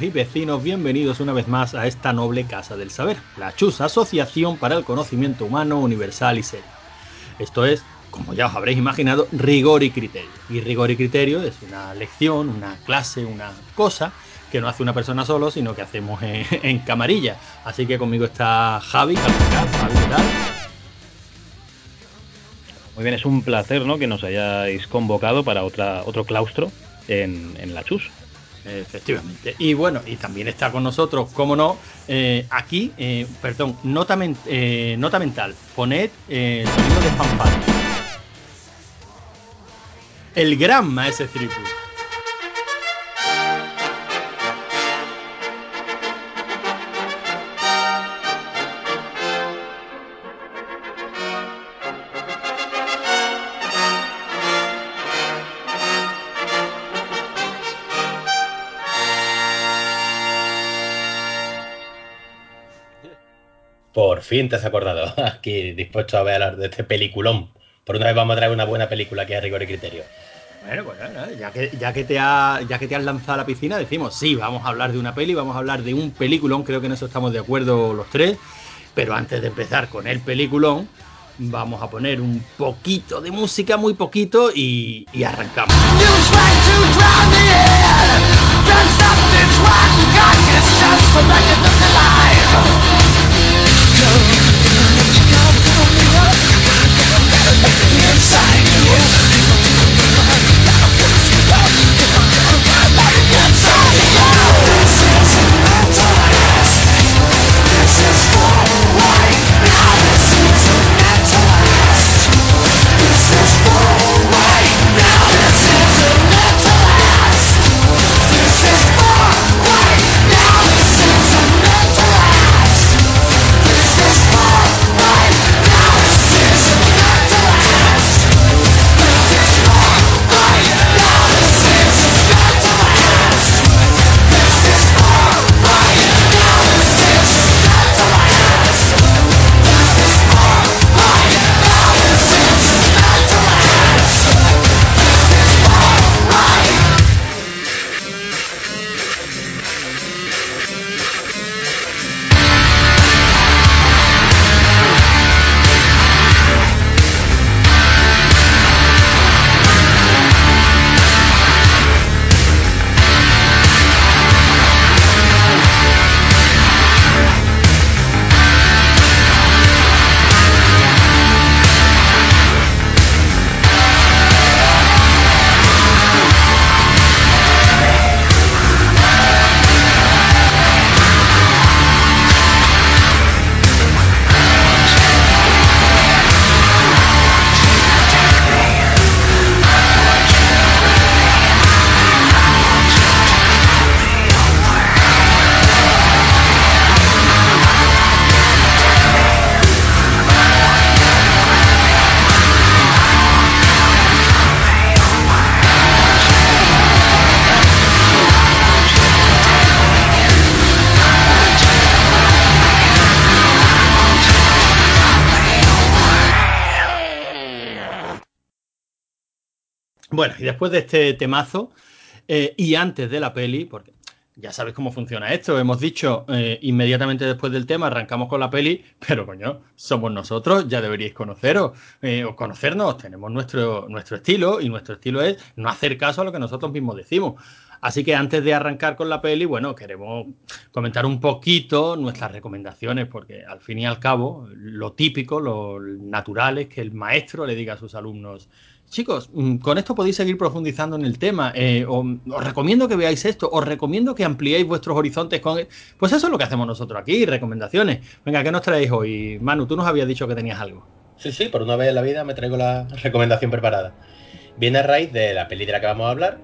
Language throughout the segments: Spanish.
Y vecinos, bienvenidos una vez más a esta noble Casa del Saber, la Chus Asociación para el Conocimiento Humano Universal y Serio. Esto es, como ya os habréis imaginado, rigor y criterio. Y rigor y criterio es una lección, una clase, una cosa que no hace una persona solo, sino que hacemos en, camarilla. Así que conmigo está Javi. Muy bien, es un placer ¿no? que nos hayáis convocado para otra, otro claustro en, en la Chus. Efectivamente. Y bueno, y también está con nosotros, como no, eh, aquí, eh, perdón, nota, men- eh, nota mental, poned eh, sonido de fanfare. El gran maese Tripu. Por fin te has acordado. Aquí dispuesto a ver hablar de este peliculón. Por una vez vamos a traer una buena película que es rigor y criterio. Bueno, pues nada, ya que, ya, que te ha- ya que te has lanzado a la piscina, decimos, sí, vamos a hablar de una peli, vamos a hablar de un peliculón, creo que en eso estamos de acuerdo los tres. Pero antes de empezar con el peliculón, vamos a poner un poquito de música, muy poquito, y, y arrancamos. Y después de este temazo, eh, y antes de la peli, porque ya sabéis cómo funciona esto. Hemos dicho eh, inmediatamente después del tema, arrancamos con la peli, pero coño, somos nosotros, ya deberíais conoceros eh, o conocernos. Tenemos nuestro, nuestro estilo y nuestro estilo es no hacer caso a lo que nosotros mismos decimos. Así que antes de arrancar con la peli, bueno, queremos comentar un poquito nuestras recomendaciones, porque al fin y al cabo, lo típico, lo natural es que el maestro le diga a sus alumnos, chicos, mm, con esto podéis seguir profundizando en el tema. eh, os recomiendo que veáis esto, os recomiendo que ampliéis vuestros horizontes con. Pues eso es lo que hacemos nosotros aquí, recomendaciones. Venga, ¿qué nos traéis hoy? Manu, tú nos habías dicho que tenías algo. Sí, sí, por una vez en la vida me traigo la recomendación preparada. Viene a raíz de la peli de la que vamos a hablar.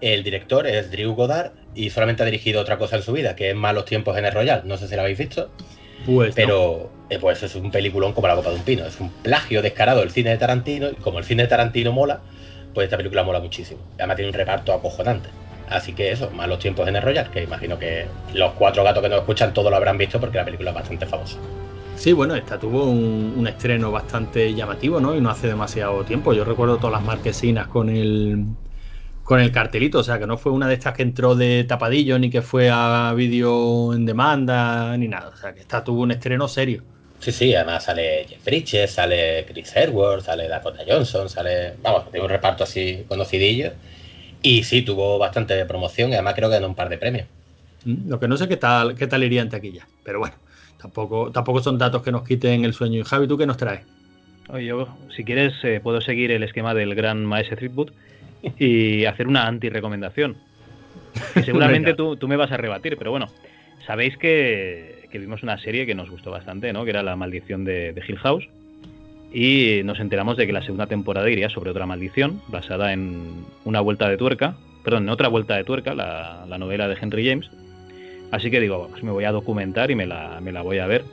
El director es Drew Goddard y solamente ha dirigido otra cosa en su vida, que es Malos tiempos en el Royal. No sé si la habéis visto, Pues. pero eh, pues es un peliculón como la copa de un pino. Es un plagio descarado del cine de Tarantino y como el cine de Tarantino mola, pues esta película mola muchísimo. Además tiene un reparto acojonante. Así que eso, Malos tiempos en el Royal, que imagino que los cuatro gatos que nos escuchan todos lo habrán visto porque la película es bastante famosa. Sí, bueno, esta tuvo un, un estreno bastante llamativo, ¿no? Y no hace demasiado tiempo. Yo recuerdo todas las marquesinas con el con el cartelito, o sea, que no fue una de estas que entró de tapadillo ni que fue a vídeo en demanda ni nada, o sea, que esta tuvo un estreno serio. Sí, sí, además sale Jeff Bridges, sale Chris Edwards, sale Dakota Johnson, sale. Vamos, tiene un reparto así conocidillo. Y sí, tuvo bastante promoción y además creo que ganó un par de premios. Mm, Lo que no sé qué tal qué tal iría en taquilla, pero bueno, tampoco tampoco son datos que nos quiten el sueño. Y Javi, ¿tú qué nos traes? Oye, yo, si quieres, eh, puedo seguir el esquema del gran maestro Threepwood y hacer una anti-recomendación. Que seguramente tú, tú me vas a rebatir, pero bueno, sabéis que, que vimos una serie que nos gustó bastante, ¿no? Que era La maldición de, Hill House. Y nos enteramos de que la segunda temporada iría sobre otra maldición, basada en una vuelta de tuerca, perdón, en otra vuelta de tuerca, la, la novela de Henry James. Así que digo, pues me voy a documentar y me la, me la voy a ver.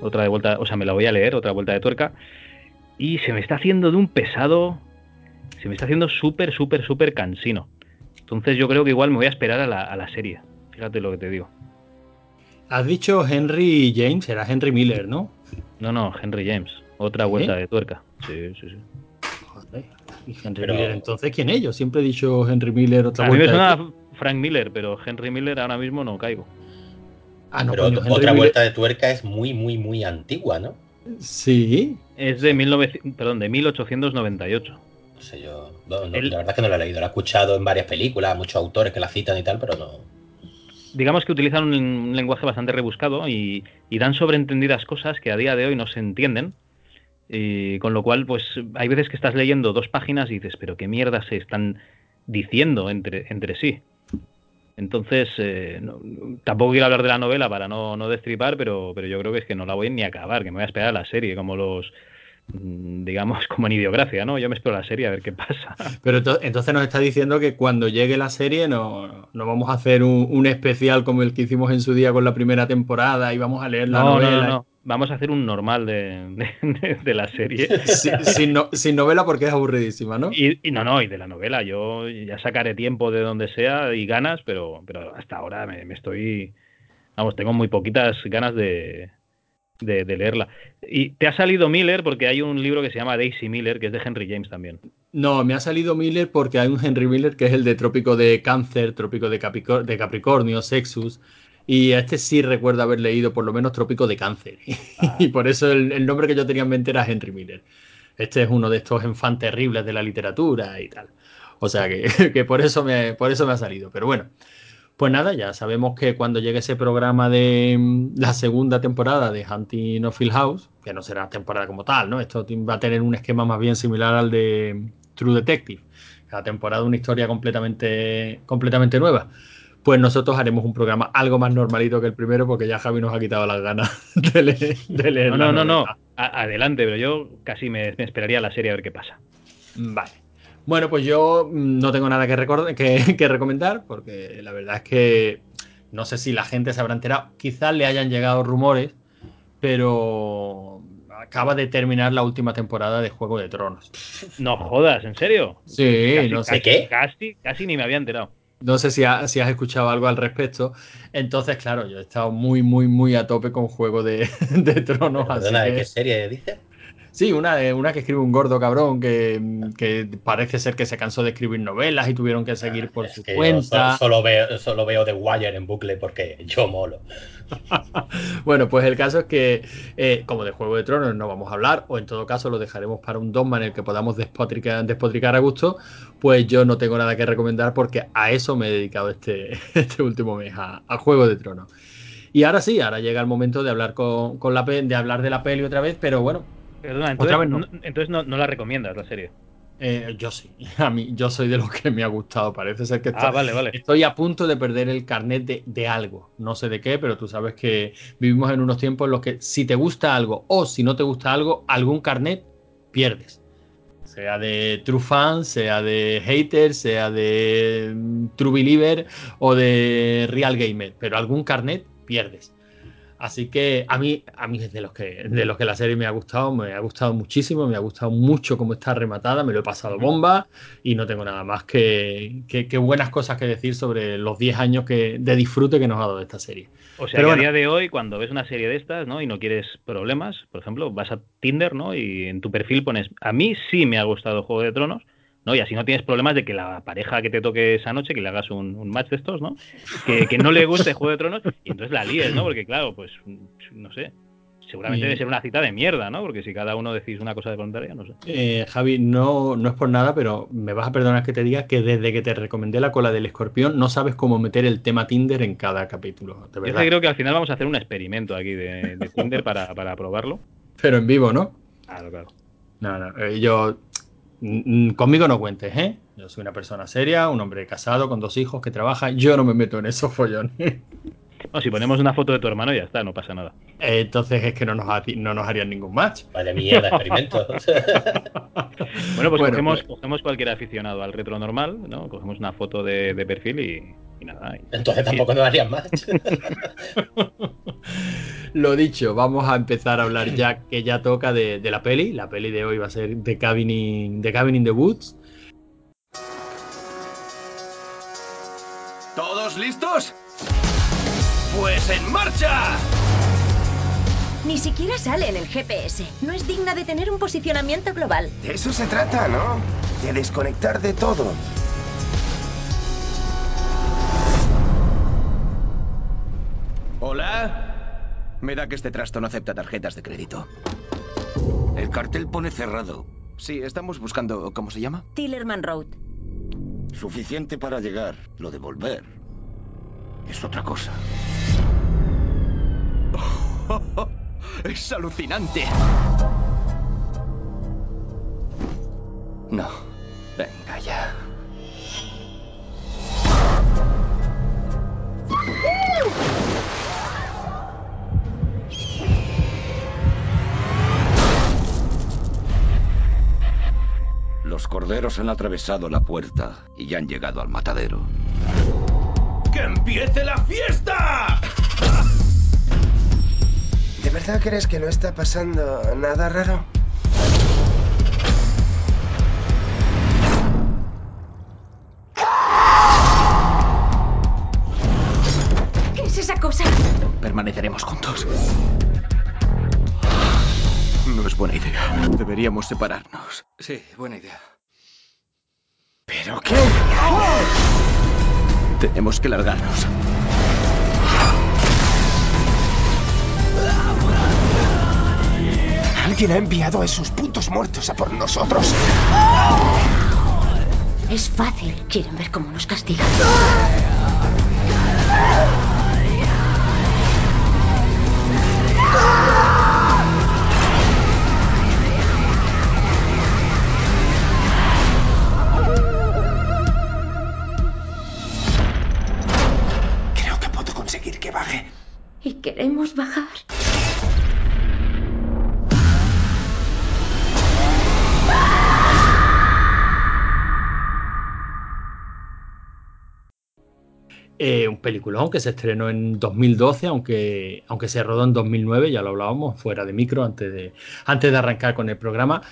Otra de vuelta, o sea, me la voy a leer, otra vuelta de tuerca. Y se me está haciendo de un pesado. Se me está haciendo súper, súper, súper cansino. Entonces yo creo que igual me voy a esperar a la serie. Fíjate lo que te digo. Has dicho Henry James, era Henry Miller, ¿no? No, no, Henry James. Otra vuelta ¿Eh? de tuerca. Sí, sí, sí. Joder. ¿Y Henry Pero- Miller entonces quién es? Yo siempre he dicho Henry Miller otra A mí me vuelta. de suena Frank Miller, pero Henry Miller ahora mismo no caigo. Ah, no, Pero coño, ot- Henry otra Miller- vuelta de tuerca es muy, muy, muy antigua, ¿no? Sí, Es de, 1900 perdón, de 1898. No sé, yo. no, no, El- La verdad es que no la he leído. La he escuchado en varias películas, muchos autores que la citan y tal, pero no. Digamos que utilizan un, lenguaje bastante rebuscado y, y dan sobreentendidas cosas que a día de hoy no se entienden. Y con lo cual, pues hay veces que estás leyendo dos páginas y dices, pero qué mierda se están diciendo entre, entre sí. Entonces, eh, tampoco quiero hablar de la novela para no, no destripar, pero, pero yo creo que es que no la voy ni a acabar, que me voy a esperar a la serie, como los, digamos, como en idiografía, ¿no? Yo me espero la serie a ver qué pasa. Pero ento- entonces nos está diciendo que cuando llegue la serie no, no vamos a hacer un, un especial como el que hicimos en su día con la primera temporada y vamos a leer la No, no, novela. no, no. Vamos a hacer un normal de, de- de la serie. Sin, sin no- sin novela porque es aburridísima, ¿no? Y, y no, no, y de la novela. Yo ya sacaré tiempo de donde sea y ganas, pero, pero hasta ahora me, me estoy. Vamos, tengo muy poquitas ganas de, de, leerla. Y te ha salido Miller porque hay un libro que se llama Daisy Miller, que es de Henry James también. No, me ha salido Miller porque hay un Henry Miller que es el de Trópico de Cáncer, Trópico de, Capicor- de Capricornio, Sexus. Y a este sí recuerdo haber leído por lo menos Trópico de Cáncer. y por eso el, el nombre que yo tenía en mente era Henry Miller. Este es uno de estos enfants terribles de la literatura y tal. O sea que, que por, eso me, por eso me ha salido. Pero bueno, pues nada, ya sabemos que cuando llegue ese programa de mm, la segunda temporada de Hunting of Hill House, que no será temporada como tal, ¿no? Esto va a tener un esquema más bien similar al de True Detective. Cada temporada una historia completamente, completamente nueva. Pues nosotros haremos un programa algo más normalito que el primero, porque ya Javi nos ha quitado las ganas de leer. de leer No, no, no, no. adelante, pero yo casi me, me esperaría a la serie a ver qué pasa. Vale. Bueno, pues yo mm, no tengo nada que, recordar, que, que recomendar, porque la verdad es que no sé si la gente se habrá enterado. Quizás le hayan llegado rumores, pero acaba de terminar la última temporada de Juego de Tronos. No jodas, ¿en serio? Sí, Casi, no sé, ¿De qué? Casi, casi ni me había enterado. no sé si, ha- si has escuchado algo al respecto. Entonces, claro, yo he estado muy, muy, muy a tope con Juego de, de Tronos. así Perdona, ¿de que- qué serie dice? Sí, una, de- una que escribe un gordo cabrón que, que parece ser que se cansó de escribir novelas y tuvieron que seguir por Es su cuenta. so- solo, veo, solo veo The Wire en bucle porque yo molo. Bueno, pues el caso es que, eh, como de Juego de Tronos no vamos a hablar, o en todo caso lo dejaremos para un dogma en el que podamos despotricar, despotricar a gusto, pues yo no tengo nada que recomendar porque a eso me he dedicado este, este último mes, a, a Juego de Tronos. Y ahora sí, ahora llega el momento de hablar con, con la de hablar de la peli otra vez, pero bueno, Perdona, entonces, vez no. no- entonces no, no la recomiendas la serie. eh, yo sí, a mí yo soy de los que me ha gustado. Parece ser que Ah, vale, vale. Estoy a punto de perder el carnet de, de algo. No sé de qué, pero tú sabes que vivimos en unos tiempos en los que si te gusta algo o si no te gusta algo, algún carnet pierdes. Sea de true fan, sea de hater, sea de mm, true believer o de real gamer, pero algún carnet pierdes. Así que a mí, a mí es de los que de los que la serie me ha gustado, me ha gustado muchísimo, me ha gustado mucho cómo está rematada, me lo he pasado bomba y no tengo nada más que, que- que buenas cosas que decir sobre los 10 años que, de disfrute que nos ha dado esta serie. O sea, Pero que bueno. a día de hoy, cuando ves una serie de estas, ¿no? Y no quieres problemas, por ejemplo, vas a Tinder, ¿no? Y en tu perfil pones, a mí sí me ha gustado Juego de Tronos, ¿no? Y así no tienes problemas de que la pareja que te toque esa noche, que le hagas un, un match de estos, ¿no? Que, que no le guste Juego de Tronos y entonces la líes, ¿no? Porque claro, pues, no sé, seguramente Y- debe ser una cita de mierda, ¿no? Porque si cada uno decís una cosa de voluntaria, no sé. Eh, Javi, no, no es por nada, pero me vas a perdonar que te diga que desde que te recomendé la cola del escorpión no sabes cómo meter el tema Tinder en cada capítulo, de Yo verdad. que creo que al final vamos a hacer un experimento aquí de, de Tinder para, para probarlo. Pero en vivo, ¿no? Claro, claro. No, no, eh, yo conmigo no cuentes, ¿eh? Yo soy una persona seria, un hombre casado con dos hijos que trabaja, yo no me meto en esos follones. No, si ponemos una foto de tu hermano ya está, no pasa nada. Entonces es que no nos, ha- no nos harían ningún match. Vaya mierda, experimento. Bueno, pues Bueno, cogemos, pues- cogemos cualquier aficionado al retro normal, ¿no? Cogemos una foto de, de perfil y, y nada. y- Entonces tampoco nos harían más. Lo dicho, vamos a empezar a hablar ya que ya toca de, de la peli. La peli de hoy va a ser The Cabin in, The Cabin in the Woods. ¿Todos listos? ¡Pues en marcha! Ni siquiera sale en el GPS. No es digna de tener un posicionamiento global. De eso se trata, ¿no? De desconectar de todo. ¿Hola? Me da que este trasto no acepta tarjetas de crédito. El cartel pone cerrado. Sí, estamos buscando... ¿Cómo se llama? Tillerman Road. Suficiente para llegar. Lo de volver es otra cosa. Es alucinante. No. Venga ya. Los corderos han atravesado la puerta y ya han llegado al matadero. ¡Que empiece la fiesta! ¿De verdad crees que no está pasando nada raro? ¿Qué es esa cosa? Permaneceremos juntos. No es buena idea. Deberíamos separarnos. Sí, buena idea. ¿Pero qué? Tenemos que largarnos. Alguien ha enviado a esos putos muertos a por nosotros. Es fácil. Quieren ver cómo nos castigan. Queremos bajar. Eh, un peliculón que se estrenó en 2012, aunque, aunque se rodó en 2009, ya lo hablábamos fuera de micro antes de, antes de arrancar con el programa.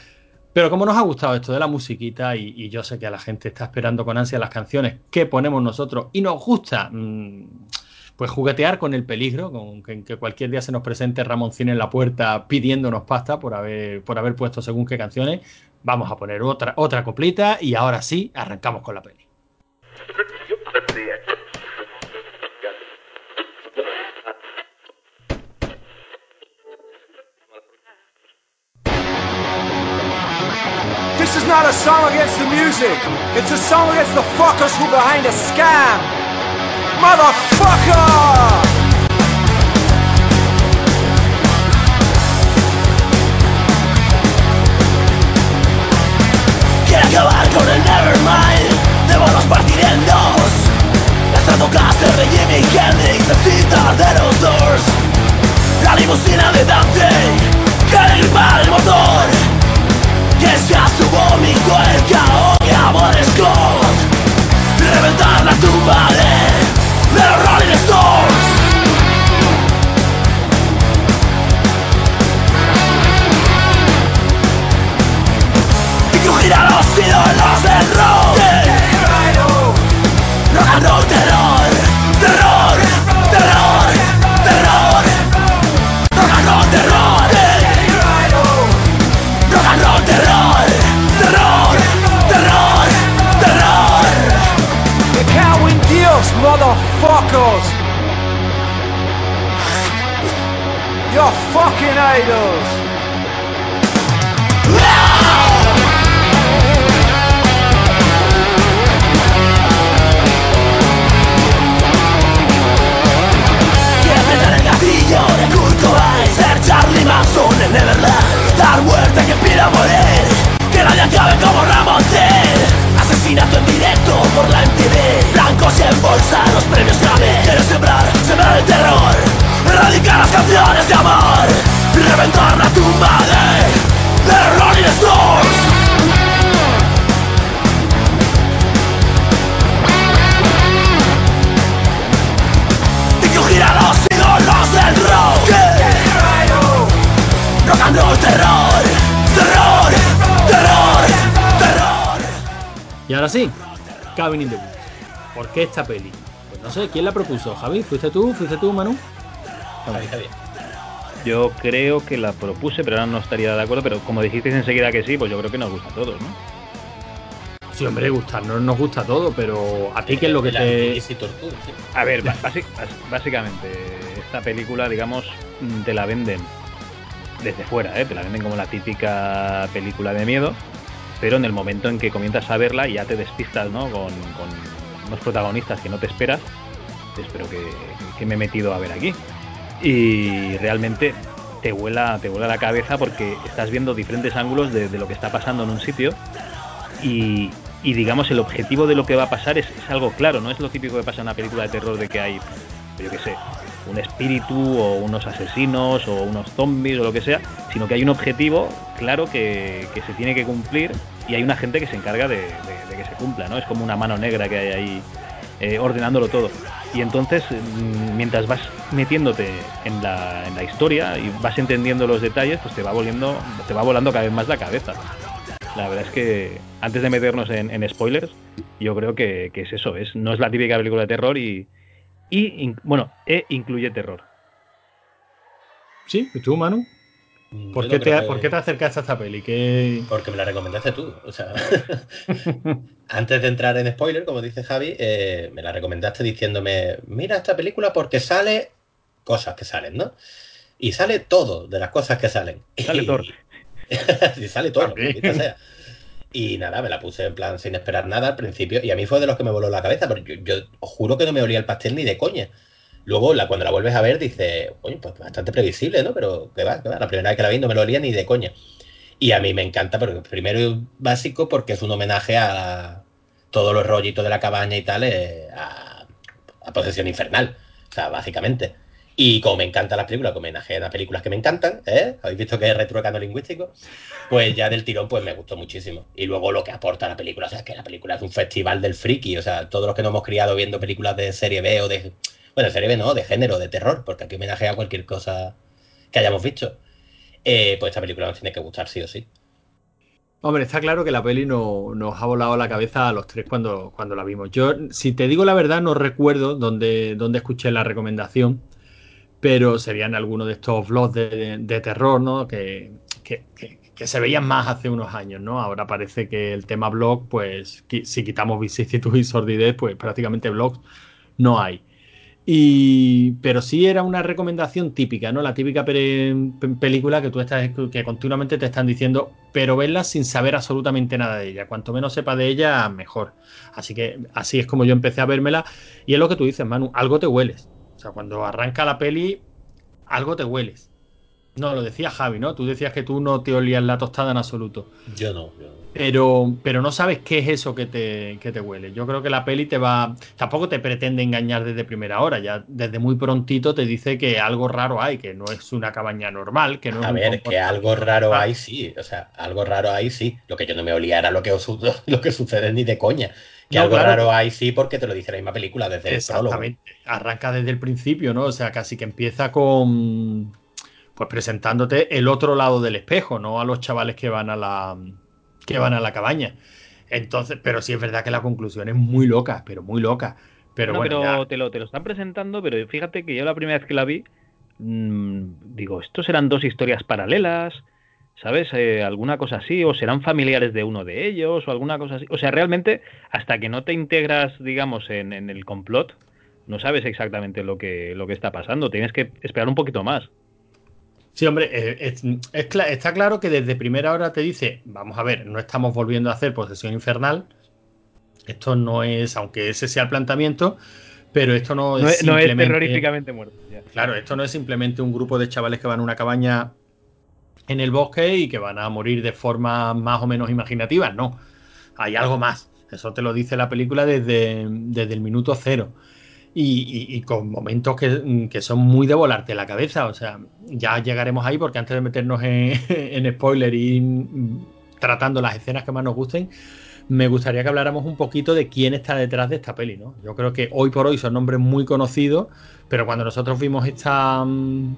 Pero como nos ha gustado esto de la musiquita y, yo sé que a la gente está esperando con ansia las canciones que ponemos nosotros y nos gusta, mm, pues juguetear con el peligro, con que, cualquier día se nos presente Ramoncín en la puerta pidiéndonos pasta por haber, por haber puesto según qué canciones. Vamos a poner otra, otra coplita y ahora sí, arrancamos con la peli. This is not a song against the music. It's a song against the fuckers who behind a scam. Motherfucker! Quiere acabar con el Nevermind. Démonos partir en dos Stratocaster de Jimi Hendrix Necesita de los Doors. La limusina de Dante Quiere gripar el motor. Y es que a su vómito el caos y amor Scott Reventar la tumba de, de los ídolos del Rock You're fucking idols! De Kurt Cobain Ser Charlie Manson en Neverland Dar muerte que pida morir Que nadie acabe como Ramón Asesinato en directo por la MTV Blancos y en bolsa los premios Grammy. Quiere sembrar, sembrar el terror Erradicar las canciones de amor Y reventar la tumba de, los Rolling Stones a los ídolos del rock Rock and roll terror, terror, terror, terror Y ahora sí, Cabin in the Woods. ¿Por qué esta peli? Pues no sé, ¿quién la propuso? Javi, ¿fuiste tú? ¿Fuiste tú, Manu? Javi, Javi. Yo creo que la propuse, pero ahora no estaría de acuerdo. Pero como dijisteis enseguida que sí, pues yo creo que nos gusta a todos, ¿no? Sí, hombre, gustarnos nos gusta todo, pero a ti qué es lo que La te... Easy Torture, sí. A ver, básicamente, esta película, digamos, mm, te la venden desde fuera, ¿eh? te la venden como la típica película de miedo, pero en el momento en que comienzas a verla ya te despistas, ¿no? Con, con unos protagonistas que no te esperas, espero que, que me he metido a ver aquí. Y realmente te vuela, te vuela la cabeza porque estás viendo diferentes ángulos de, lo que está pasando en un sitio y, digamos el objetivo de lo que va a pasar es, es algo claro, no es lo típico que pasa en una película de terror de que hay, yo qué sé, un espíritu o unos asesinos o unos zombies o lo que sea, sino que hay un objetivo claro que, que se tiene que cumplir y hay una gente que se encarga de, de- de que se cumpla, ¿no? Es como una mano negra que hay ahí eh, ordenándolo todo. Y entonces, mm, mientras vas metiéndote en la, en la historia y vas entendiendo los detalles, pues te va volviendo, te va volando cada vez más la cabeza. La verdad es que antes de meternos en, spoilers, yo creo que, que es eso, es, no es la típica película de terror y, bueno, e incluye terror. Sí, ¿y tú, Manu? Mm, ¿Por qué, te, que- ¿Por qué te acercaste a esta peli? ¿Qué... Porque me la recomendaste tú. O sea, antes de entrar en spoiler, como dice Javi, eh, me la recomendaste diciéndome, mira esta película porque sale cosas que salen, ¿no? Y sale todo de las cosas que salen. Sale Y- Thor. y sale todo, sea. Y nada, me la puse en plan sin esperar nada al principio. Y a mí fue de los que me voló la cabeza, porque yo, yo os juro que no me olía el pastel ni de coña. Luego, cuando la vuelves a ver, dices, oye, pues bastante previsible, ¿no? Pero que va, que va. La primera vez que la vi no me lo olía ni de coña. Y a mí me encanta, porque primero básico, porque es un homenaje a todos los rollitos de la cabaña y tal, eh, a, a Posesión Infernal. O sea, básicamente. Y como me encantan las películas, como homenajean a películas que me encantan, ¿eh? Habéis visto que es retrucando lingüístico. Pues ya del tirón, pues me gustó muchísimo. Y luego lo que aporta la película, o sea, que la película es un festival del friki. O sea, todos los que nos hemos criado viendo películas de serie B o de. Bueno, serie B no, de género, de terror, porque aquí homenajea a cualquier cosa que hayamos visto. Eh, pues esta película nos tiene que gustar sí o sí. Hombre, está claro que la peli no- nos ha volado la cabeza a los tres cuando, cuando la vimos. Yo, si te digo la verdad, no recuerdo dónde, dónde escuché la recomendación, pero serían algunos de estos vlogs de, terror, ¿no? Que, que- que- se veían más hace unos años, ¿no? Ahora parece que el tema blog, pues, si quitamos vicisitud y sordidez, pues prácticamente blogs no hay. Y, pero sí era una recomendación típica, ¿no? La típica pe- pe- película que tú estás, que continuamente te están diciendo, pero verla sin saber absolutamente nada de ella. Cuanto menos sepa de ella, mejor. Así que así es como yo empecé a vérmela. Y es lo que tú dices, Manu, algo te hueles. O sea, cuando arranca la peli, algo te hueles. No, lo decía Javi, ¿no? Tú decías que tú no te olías la tostada en absoluto. Yo no. yo no. Pero, pero no sabes qué es eso que te, que te huele. Yo creo que la peli te va. Tampoco te pretende engañar desde primera hora. Ya desde muy prontito te dice que algo raro hay, que no es una cabaña normal, que no es A un ver, que algo raro normal. hay, sí. O sea, algo raro hay, sí. Lo que yo no me olía era lo que, os- lo que sucede ni de coña. Que No, algo claro. raro hay, sí, porque te lo dice la misma película desde el prólogo. Exactamente. Arranca desde el principio, ¿no? O sea, casi que empieza con. Pues presentándote el otro lado del espejo, no a los chavales que van a la. Que van a la cabaña. Entonces, pero sí es verdad que la conclusión es muy loca, pero muy loca. Pero No, bueno, pero ya- te, lo, te lo están presentando, pero fíjate que yo la primera vez que la vi, mm, digo, estos serán dos historias paralelas, ¿sabes? Eh, alguna cosa así, o serán familiares de uno de ellos, o alguna cosa así. O sea, realmente, hasta que no te integras, digamos, en, en el complot, no sabes exactamente lo que, lo que está pasando. Tienes que esperar un poquito más. Sí, hombre, eh, es- es está claro que desde primera hora te dice, vamos a ver, no estamos volviendo a hacer posesión infernal. Esto no es, aunque ese sea el planteamiento, pero esto no es, No, es- no es simplemente- terroríficamente muerto. ya. Claro, esto no es simplemente un grupo de chavales que van a una cabaña en el bosque y que van a morir de forma más o menos imaginativa. No, hay algo más. Eso te lo dice la película desde, desde el minuto cero. Y, y- y con momentos que, que son muy de volarte la cabeza. O sea, ya llegaremos ahí porque antes de meternos en, en spoiler y mm, tratando las escenas que más nos gusten, me gustaría que habláramos un poquito de quién está detrás de esta peli, ¿no? Yo creo que hoy por hoy son nombres muy conocidos, pero cuando nosotros vimos esta, mm,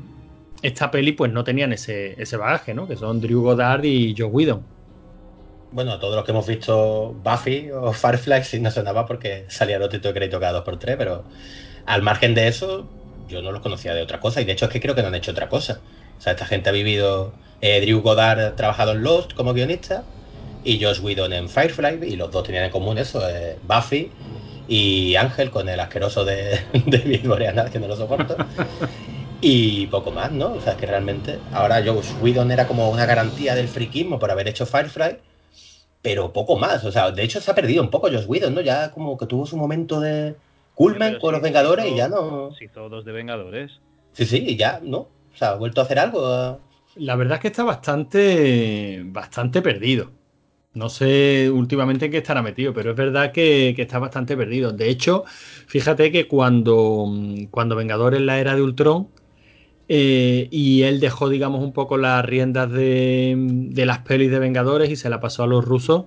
esta peli, pues no tenían ese, ese bagaje, ¿no? Que son Drew Goddard y Joe Whedon. Bueno, todos los que hemos visto Buffy o Firefly sí nos sonaba porque salía los títulos de crédito cada 2x3, pero al margen de eso, yo no los conocía de otra cosa y de hecho es que creo que no han hecho otra cosa. O sea, esta gente ha vivido. eh, Drew Goddard ha trabajado en Lost como guionista y Josh Whedon en Firefly y los dos tenían en común eso, eh, Buffy y Ángel con el asqueroso de, de Boreanaz que no lo soporto. Y poco más, ¿no? O sea, que realmente ahora Josh Whedon era como una garantía del friquismo por haber hecho Firefly, pero poco más. O sea, de hecho se ha perdido un poco Josh Whedon, ¿no? Ya como que tuvo su momento de culmen con sí, los Vengadores hizo- y ya no. Se hizo dos de Vengadores. Sí, sí, y ya, ¿no? O sea, ha vuelto a hacer algo. La verdad es que está bastante, bastante perdido. No sé últimamente en qué estará metido, pero es verdad que, que está bastante perdido. De hecho, fíjate que cuando, cuando Vengadores la era de Ultron eh, y él dejó, digamos, un poco las riendas de, las pelis de Vengadores y se la pasó a los rusos,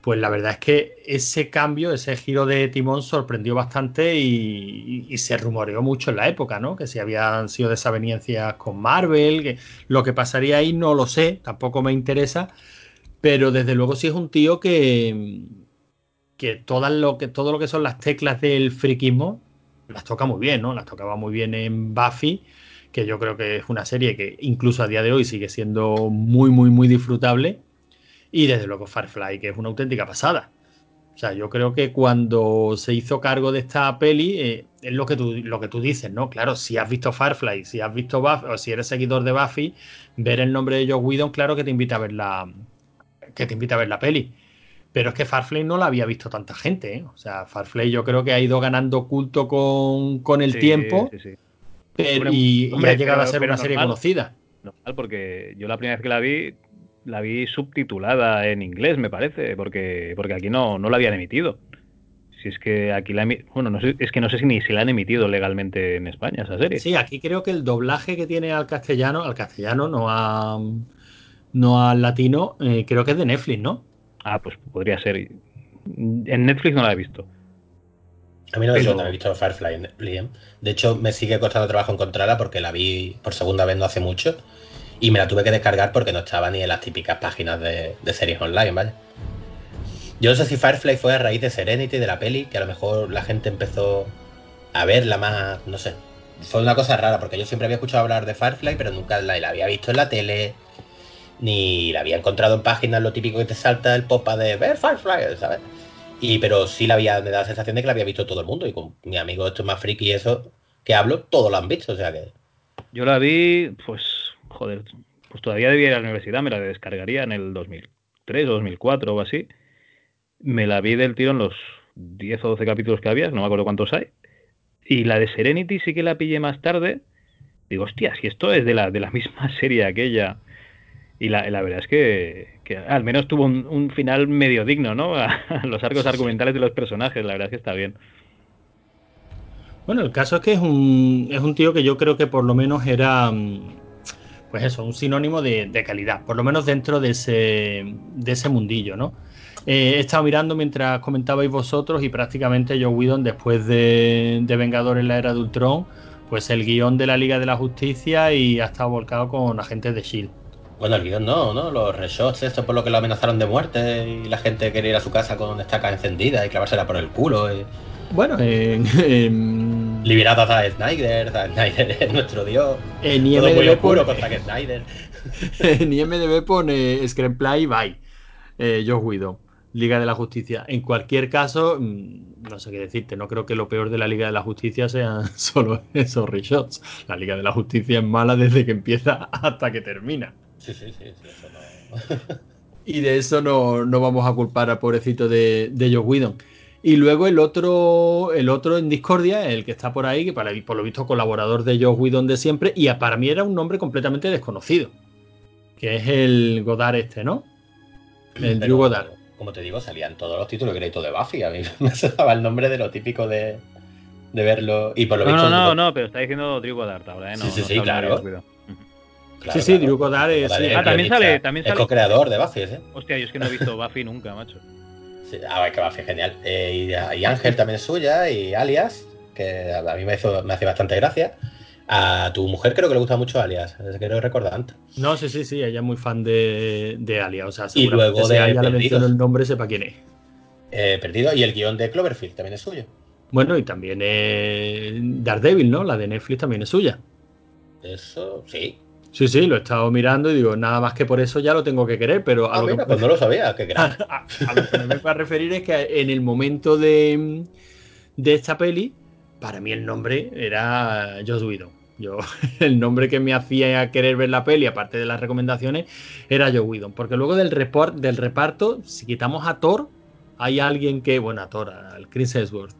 pues la verdad es que ese cambio, ese giro de timón sorprendió bastante y, se rumoreó mucho en la época, ¿no? Que si habían sido desavenencias con Marvel, que lo que pasaría ahí no lo sé, tampoco me interesa, pero desde luego sí es un tío que, que, todas lo que todo lo que son las teclas del friquismo las toca muy bien, ¿no? Las tocaba muy bien en Buffy, que yo creo que es una serie que incluso a día de hoy sigue siendo muy, muy, muy disfrutable. Y desde luego Firefly, que es una auténtica pasada. O sea, yo creo que cuando se hizo cargo de esta peli, eh, es lo que, tú, lo que tú dices, ¿no? Claro, si has visto Firefly, si has visto Buffy, o si eres seguidor de Buffy, ver el nombre de Joe Whedon, claro que te invita a ver la, que te invita a ver la peli. Pero es que Firefly no la había visto tanta gente, ¿eh? O sea, Firefly yo creo que ha ido ganando culto con, con el Sí, tiempo sí, sí. Pero- Hombre, y, hombre, ha llegado pero- a ser una serie conocida. Normal, porque yo la primera vez que la vi, la vi subtitulada en inglés, me parece, porque, porque aquí no, no la habían emitido. Si es que aquí la bueno, no sé, es que no sé si ni si la han emitido legalmente en España esa serie. Sí, aquí creo que el doblaje que tiene al castellano, al castellano, no a no al latino, eh, creo que es de Netflix, ¿no? Ah, pues podría ser. En Netflix no la he visto. A mí no me suena, he visto Firefly ¿eh? De hecho, me sigue costando trabajo encontrarla porque la vi por segunda vez no hace mucho. Y me la tuve que descargar porque no estaba ni en las típicas páginas de, de series online, ¿vale? Yo no sé si Firefly fue a raíz de Serenity, de la peli, que a lo mejor la gente empezó a verla más, no sé. Fue una cosa rara, porque yo siempre había escuchado hablar de Firefly, pero nunca la, la había visto en la tele, ni la había encontrado en páginas, lo típico que te salta el popa de ver Firefly, ¿sabes? Y pero sí la había, me da la sensación de que la había visto todo el mundo, y con mi amigo esto es más friki y eso que hablo, todos lo han visto, o sea que. Yo la vi, pues, joder, pues todavía debía ir a la universidad, me la descargaría en el 2003 o 2004 o así. Me la vi del tiro en los 10 o 12 capítulos que había, no me acuerdo cuántos hay. Y la de Serenity sí que la pillé más tarde. Digo, hostia, si esto es de la, de la misma serie aquella. Y la, la verdad es que, que al menos tuvo un, un final medio digno, ¿no? A los arcos argumentales de los personajes, la verdad es que está bien. Bueno, el caso es que es un, es un tío que yo creo que por lo menos era, mm, pues eso, un sinónimo de, de calidad, por lo menos dentro de ese, de ese mundillo, ¿no? Eh, he estado mirando mientras comentabais vosotros y prácticamente Joe Whedon, después de, de Vengadores en la Era de Ultron, pues el guion de la Liga de la Justicia y ha estado volcado con agentes de S.H.I.E.L.D. Bueno, el guion no, ¿no? Los reshots, esto por lo que lo amenazaron de muerte y la gente quería ir a su casa con estaca encendida y clavársela por el culo. Y... Bueno, en, en, Liberado a Zack Snyder, Zack Snyder es nuestro dios. en Todo muy IMDb oscuro pone, con Zack Snyder. en IMDb pone Screenplay by eh, Joe Whedon, Liga de la Justicia. En cualquier caso, mm, no sé qué decirte, no creo que lo peor de la Liga de la Justicia sean solo esos reshots. La Liga de la Justicia es mala desde que empieza hasta que termina. Sí, sí, sí, sí, eso no. Y de eso no, no vamos a culpar al pobrecito de, de Joe Whedon. Y luego el otro, el otro en Discordia, el que está por ahí, que para, por lo visto colaborador de Joe Whedon de siempre, y a- para mí era un nombre completamente desconocido. Que es el Godard este, ¿no? El Pero, Drew Goddard. Como te digo, salían todos los títulos de crédito de Buffy. A mí me sonaba el nombre de lo típico de, de verlo. Y por lo No, visto. no, no, no, pero está diciendo Drew Goddard ahora, ¿eh? No, Sí, sí, claro. Claro, Sí, sí, claro. Drew Goddard es- sí. el Ah, también sale- también Es sale- co-creador de Buffy, ¿eh? Hostia, yo es que no he visto Buffy nunca, macho. Sí, ah, es que Buffy es genial. Eh, y, y Ángel también es suya, y Alias, que a mí me, hizo, me hace bastante gracia. A tu mujer creo que le gusta mucho Alias, es que creo recordar antes. No, sí, sí, sí, ella es muy fan de, de Alia. O sea, Y seguramente luego si de a ella le menciono el nombre, sepa quién es. Eh, perdido, y el guion de Cloverfield también es suyo. Bueno, y también es Daredevil, ¿no? La de Netflix también es suya. Eso, sí. Sí, sí, lo he estado mirando y digo, nada más que por eso ya lo tengo que querer, pero a, Ah, lo, mira, que, pues no lo sabía, gran. a- a lo que me vengo a referir es que en el momento de, de esta peli, para mí el nombre era Joss Whedon. Yo, el nombre que me hacía querer ver la peli, aparte de las recomendaciones, era Joe Whedon. Porque luego del, report, del reparto, si quitamos a Thor, hay alguien que, bueno, a Thor, al Chris Hemsworth,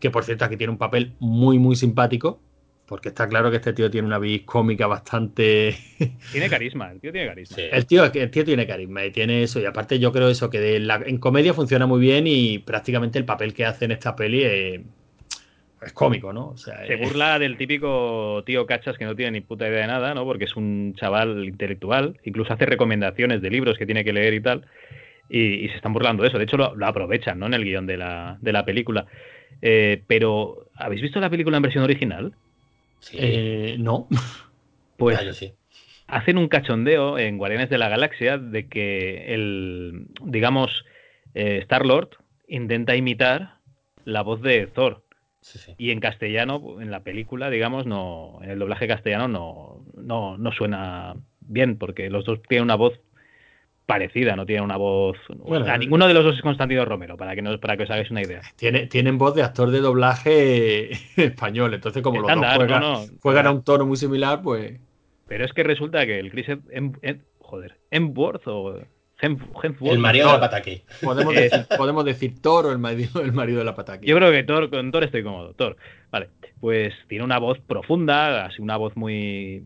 que por cierto aquí tiene un papel muy, muy simpático. Porque está claro que este tío tiene una vis cómica bastante Tiene carisma, el tío tiene carisma. Sí. el tío, el tío tiene carisma y tiene eso. Y aparte, yo creo eso, que de la- en comedia funciona muy bien y prácticamente el papel que hace en esta peli es, es cómico, ¿no? O sea, Se es- burla del típico tío cachas que no tiene ni puta idea de nada, ¿no? Porque es un chaval intelectual, incluso hace recomendaciones de libros que tiene que leer y tal, y, y se están burlando de eso. De hecho, lo, lo aprovechan, ¿no? En el guion de la, de la película. Eh, pero, ¿habéis visto la película en versión original? Sí. eh, no. Pues Ah, yo sí. hacen un cachondeo en Guardianes de la Galaxia de que el, digamos, Star Lord intenta imitar la voz de Thor. Sí, sí. Y en castellano, en la película, digamos, no, en el doblaje castellano no, no, no suena bien, porque los dos tienen una voz parecida, no tienen una voz. Bueno, o sea, eh. ninguno de los dos es Constantino Romero, para que no, para que os hagáis una idea. Tiene, tienen voz de actor de doblaje español. Entonces, como los dos juegan, no, no. juegan a un tono muy similar, pues. Pero es que resulta que el Chris Hem- Hem- Hem- joder, Hemsworth o El marido no. de la pataki. Podemos decir, podemos decir Thor o el marido, el marido de la pataki. Yo creo que Thor, con Thor estoy cómodo. Thor, vale. Pues tiene una voz profunda, así una voz muy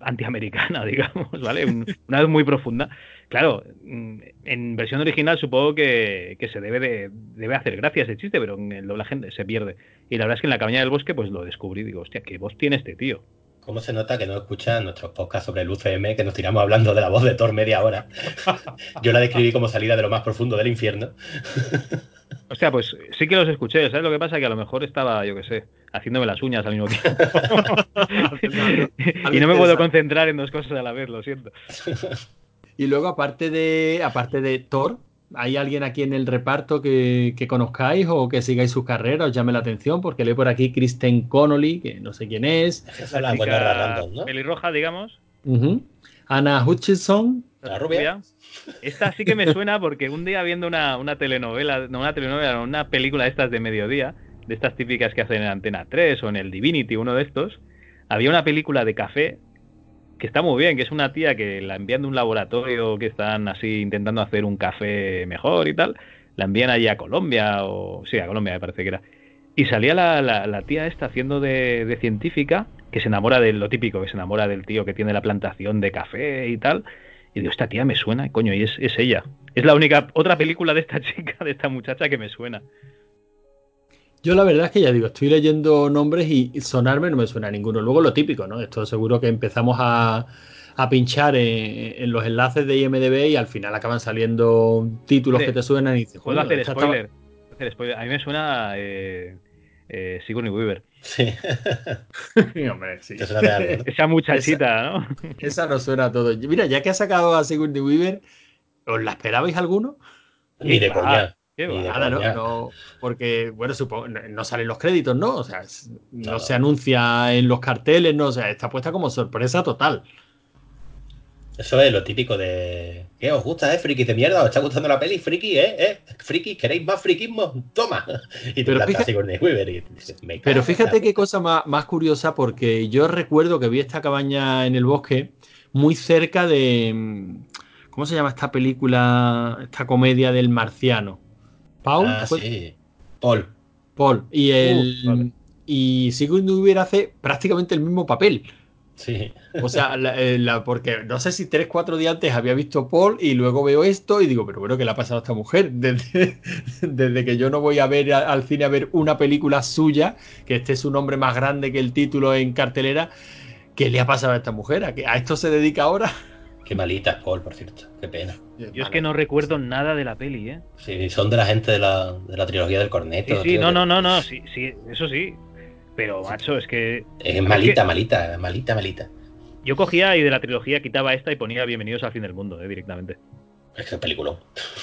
antiamericana, digamos, ¿vale? Un- una voz muy profunda. Claro, mm, en versión original supongo que, que se debe de debe hacer gracia ese chiste, pero en el doblaje se pierde. Y la verdad es que en la cabaña del bosque pues lo descubrí, digo, hostia, qué voz tiene este tío. ¿Cómo se nota que no escuchan nuestros podcasts sobre el UCM, que nos tiramos hablando de la voz de Thor media hora? Yo la describí como salida de lo más profundo del infierno. Hostia, pues sí que los escuché, ¿sabes? Lo que pasa que a lo mejor estaba, yo qué sé, haciéndome las uñas al mismo tiempo. y no me puedo concentrar en dos cosas a la vez, lo siento. Y luego, aparte de, aparte de Thor, ¿hay alguien aquí en el reparto que, que conozcáis o que sigáis su carrera, os llame la atención? Porque leo por aquí Kristen Connolly, que no sé quién es. Esa es la chica buena random, ¿no? pelirroja, digamos. Anna Hutchinson. La rubia. Esta sí que me suena porque un día viendo una, una telenovela, no una telenovela, no, una película de estas de mediodía, de estas típicas que hacen en Antena 3 o en el Divinity, uno de estos, había una película de café que está muy bien, que es una tía que la envían de un laboratorio que están así intentando hacer un café mejor y tal, la envían allí a Colombia, o sí, a Colombia me parece que era. Y salía la, la- la tía esta haciendo de, de científica, que se enamora de lo típico, que se enamora del tío que tiene la plantación de café y tal. Y digo, esta tía me suena, coño, y es, es ella. Es la única otra película de esta chica, de esta muchacha que me suena. Yo la verdad es que ya digo, estoy leyendo nombres y sonarme no me suena a ninguno. Luego lo típico, ¿no? Esto seguro que empezamos a, a pinchar en, en los enlaces de IMDB y al final acaban saliendo títulos que te suenan y dices, Puedo "Coño, hacer esta estaba-". spoiler. puedo hacer spoiler. A mí me suena eh, eh, Sigourney Weaver. Sí. Hombre, sí. Te suena de algo, ¿no? Esa muchachita, ¿no? Esa no suena a todo. Mira, ya que ha sacado a Sigourney Weaver, ¿os la esperabais alguno? Ni de coña. Qué Nada, ¿no? porque, bueno, supongo, no, salen los créditos, ¿no? O sea, es- no se anuncia en los carteles, ¿no? O sea, está puesta como sorpresa total. Eso es lo típico de. ¿Qué os gusta, eh? Frikis de mierda, ¿os está gustando la peli? Friki, ¿eh? ¿Eh? Frikis, ¿queréis más friquismo? Toma. Y te Pero fíjate- Weaver y dices, me Pero fíjate qué cosa más, más curiosa, porque yo recuerdo que vi esta cabaña en el bosque muy cerca de. mm, ¿Cómo se llama esta película, esta comedia del marciano? ¿Paul? Ah, ¿Fue? sí. Paul. Paul. Y el. Uh, vale. Y Sigourney Weaver hace prácticamente el mismo papel. Sí. O sea, la- eh, la- porque no sé si tres, cuatro días antes había visto Paul y luego veo esto y digo, pero bueno, ¿qué le ha pasado a esta mujer? Desde, desde que yo no voy a ver a- al cine a ver una película suya, que este es un nombre más grande que el título en cartelera, ¿qué le ha pasado a esta mujer? ¿A, que, a esto se dedica ahora? Qué malita es Paul, por cierto. Qué pena. Yo es que no recuerdo nada de la peli, ¿eh? Sí, son de la gente de la, de la trilogía del corneto. Sí, sí, tío, no, no, no, no, sí, sí, eso sí. Pero, macho, es que Es malita, que- malita, malita, malita. yo cogía y de la trilogía quitaba esta y ponía Bienvenidos al fin del mundo, ¿eh? Directamente. Es que película.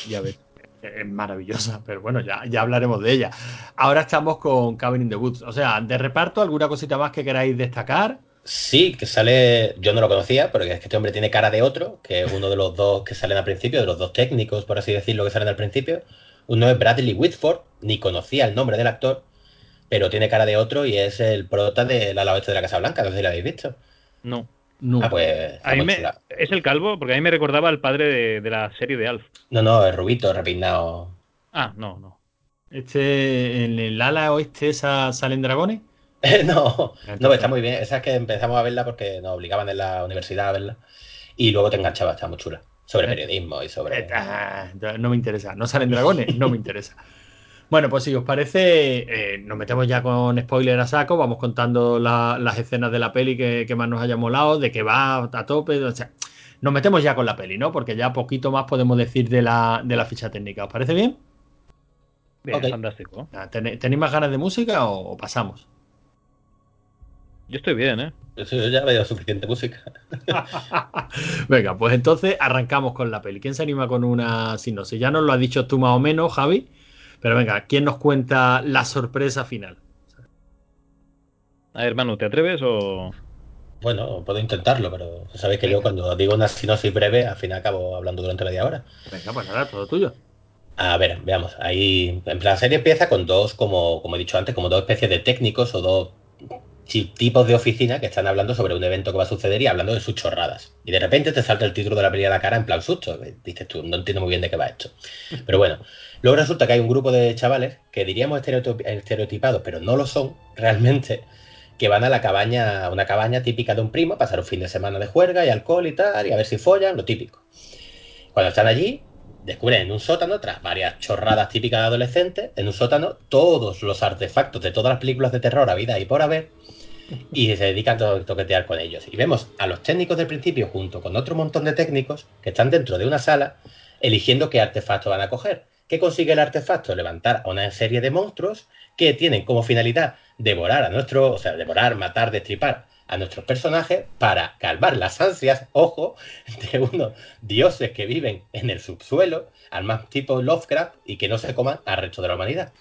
Ya ves. Es maravillosa, pero bueno, ya, ya hablaremos de ella. Ahora estamos con Cabin in the Woods. O sea, de reparto, ¿alguna cosita más que queráis destacar? Sí, que sale. Yo no lo conocía, pero es que este hombre tiene cara de otro, que es uno de los dos que salen al principio, de los dos técnicos, por así decirlo, que salen al principio. Uno es Bradley Whitford, ni conocía el nombre del actor, pero tiene cara de otro y es el prota del ala oeste de la Casa Blanca, no sé si lo habéis visto. No. No. Ah, pues. está A mí muy me, chula. es el calvo, porque a mí me recordaba al padre de, de la serie de Alf. No, no, es rubito, repeinado. Ah, no, no. Este, en el ala oeste esa salen dragones. no, no, está muy bien. Esa es que empezamos a verla porque nos obligaban en la universidad a verla. Y luego te enganchaba, está muy chula. Sobre Eh, periodismo y sobre. Eh, ah, no me interesa. ¿No salen dragones? No me interesa. Bueno, pues si os parece, eh, nos metemos ya con spoiler a saco, vamos contando la- las escenas de la peli que, que más nos haya molado, de que va a tope, o sea, nos metemos ya con la peli, ¿no? Porque ya poquito más podemos decir de la, de la ficha técnica. ¿Os parece bien? Bien, Ok. fantástico. Ah, ¿tene- ¿Tenéis más ganas de música o pasamos? Yo estoy bien, ¿eh? Eso yo ya veo suficiente música. Venga, pues entonces arrancamos con la peli. ¿Quién se anima con una sinopsis? Ya nos lo has dicho tú más o menos, Javi. Pero venga, ¿quién nos cuenta la sorpresa final? A ver, Manu, ¿te atreves o...? Bueno, puedo intentarlo, pero sabéis que yo cuando digo una sinopsis breve, al final acabo hablando durante media hora. Venga, pues nada, todo tuyo. A ver, veamos. Ahí, en plan, la serie empieza con dos, como, como he dicho antes, como dos especies de técnicos o dos tipos de oficina que están hablando sobre un evento que va a suceder y hablando de sus chorradas. Y de repente te salta el título de la peli a la cara en plan susto. Dices tú, no entiendo muy bien de qué va esto. Pero bueno, luego resulta que hay un grupo de chavales que diríamos estereotip- estereotipados, pero no lo son realmente, que van a la cabaña, a una cabaña típica de un primo, a pasar un fin de semana de juerga y alcohol y tal, y a ver si follan, lo típico. Cuando están allí, descubren en un sótano, tras varias chorradas típicas de adolescentes, en un sótano todos los artefactos de todas las películas de terror a vida y por haber, y se dedican a to- toquetear con ellos. Y vemos a los técnicos del principio junto con otro montón de técnicos que están dentro de una sala eligiendo qué artefacto van a coger. ¿Qué consigue el artefacto? Levantar a una serie de monstruos que tienen como finalidad devorar a nuestro, o sea, devorar, matar, destripar a nuestros personajes para calmar las ansias, ojo, de unos dioses que viven en el subsuelo, al más tipo Lovecraft, y que no se coman al resto de la humanidad.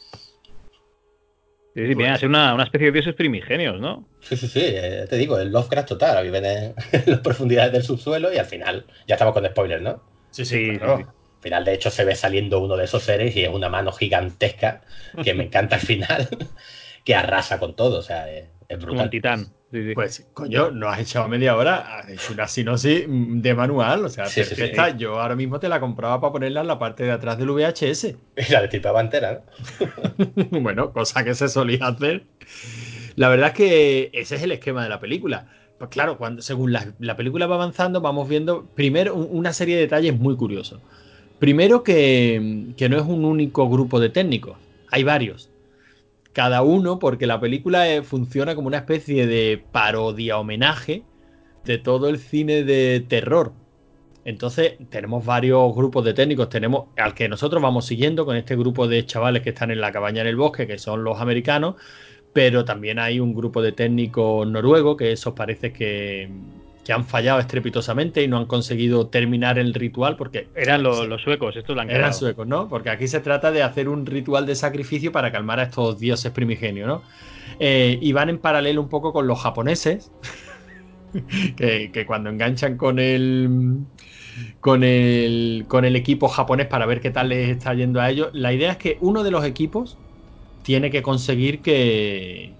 Sí, sí, vienen a ser una, una especie de dioses primigenios, ¿no? Sí, sí, sí, eh, te digo, el Lovecraft total, viven en, en las profundidades del subsuelo y al final, ya estamos con spoilers, ¿no? Sí, Sí, sí, claro. sí, sí. Al final, de hecho, se ve saliendo uno de esos seres y es una mano gigantesca que me encanta al final, que arrasa con todo, o sea, es, es Como brutal. un titán. Sí, sí. Pues, coño, no has echado media hora, has hecho una sinopsis de manual, o sea, Sí, perfecta. Yo ahora mismo te la compraba para ponerla en la parte de atrás del VHS. Y la destripaba entera, ¿no? bueno, cosa que se solía hacer. La verdad es que ese es el esquema de la película. Pues claro, cuando, según la, la película va avanzando, vamos viendo primero un- una serie de detalles muy curiosos. Primero que, que no es un único grupo de técnicos, hay varios. Cada uno, porque la película eh, funciona como una especie de parodia homenaje de todo el cine de terror. Entonces, tenemos varios grupos de técnicos. Tenemos al que nosotros vamos siguiendo con este grupo de chavales que están en la cabaña en el bosque, que son los americanos. Pero también hay un grupo de técnicos noruegos que esos parece que, que han fallado estrepitosamente y no han conseguido terminar el ritual porque Eran los, los suecos, estos la han eran suecos, ¿no? Porque aquí se trata de hacer un ritual de sacrificio para calmar a estos dioses primigenios, ¿no? Eh, y van en paralelo un poco con los japoneses, que, que cuando enganchan con el, con, el, con el equipo japonés para ver qué tal les está yendo a ellos, la idea es que uno de los equipos tiene que conseguir que,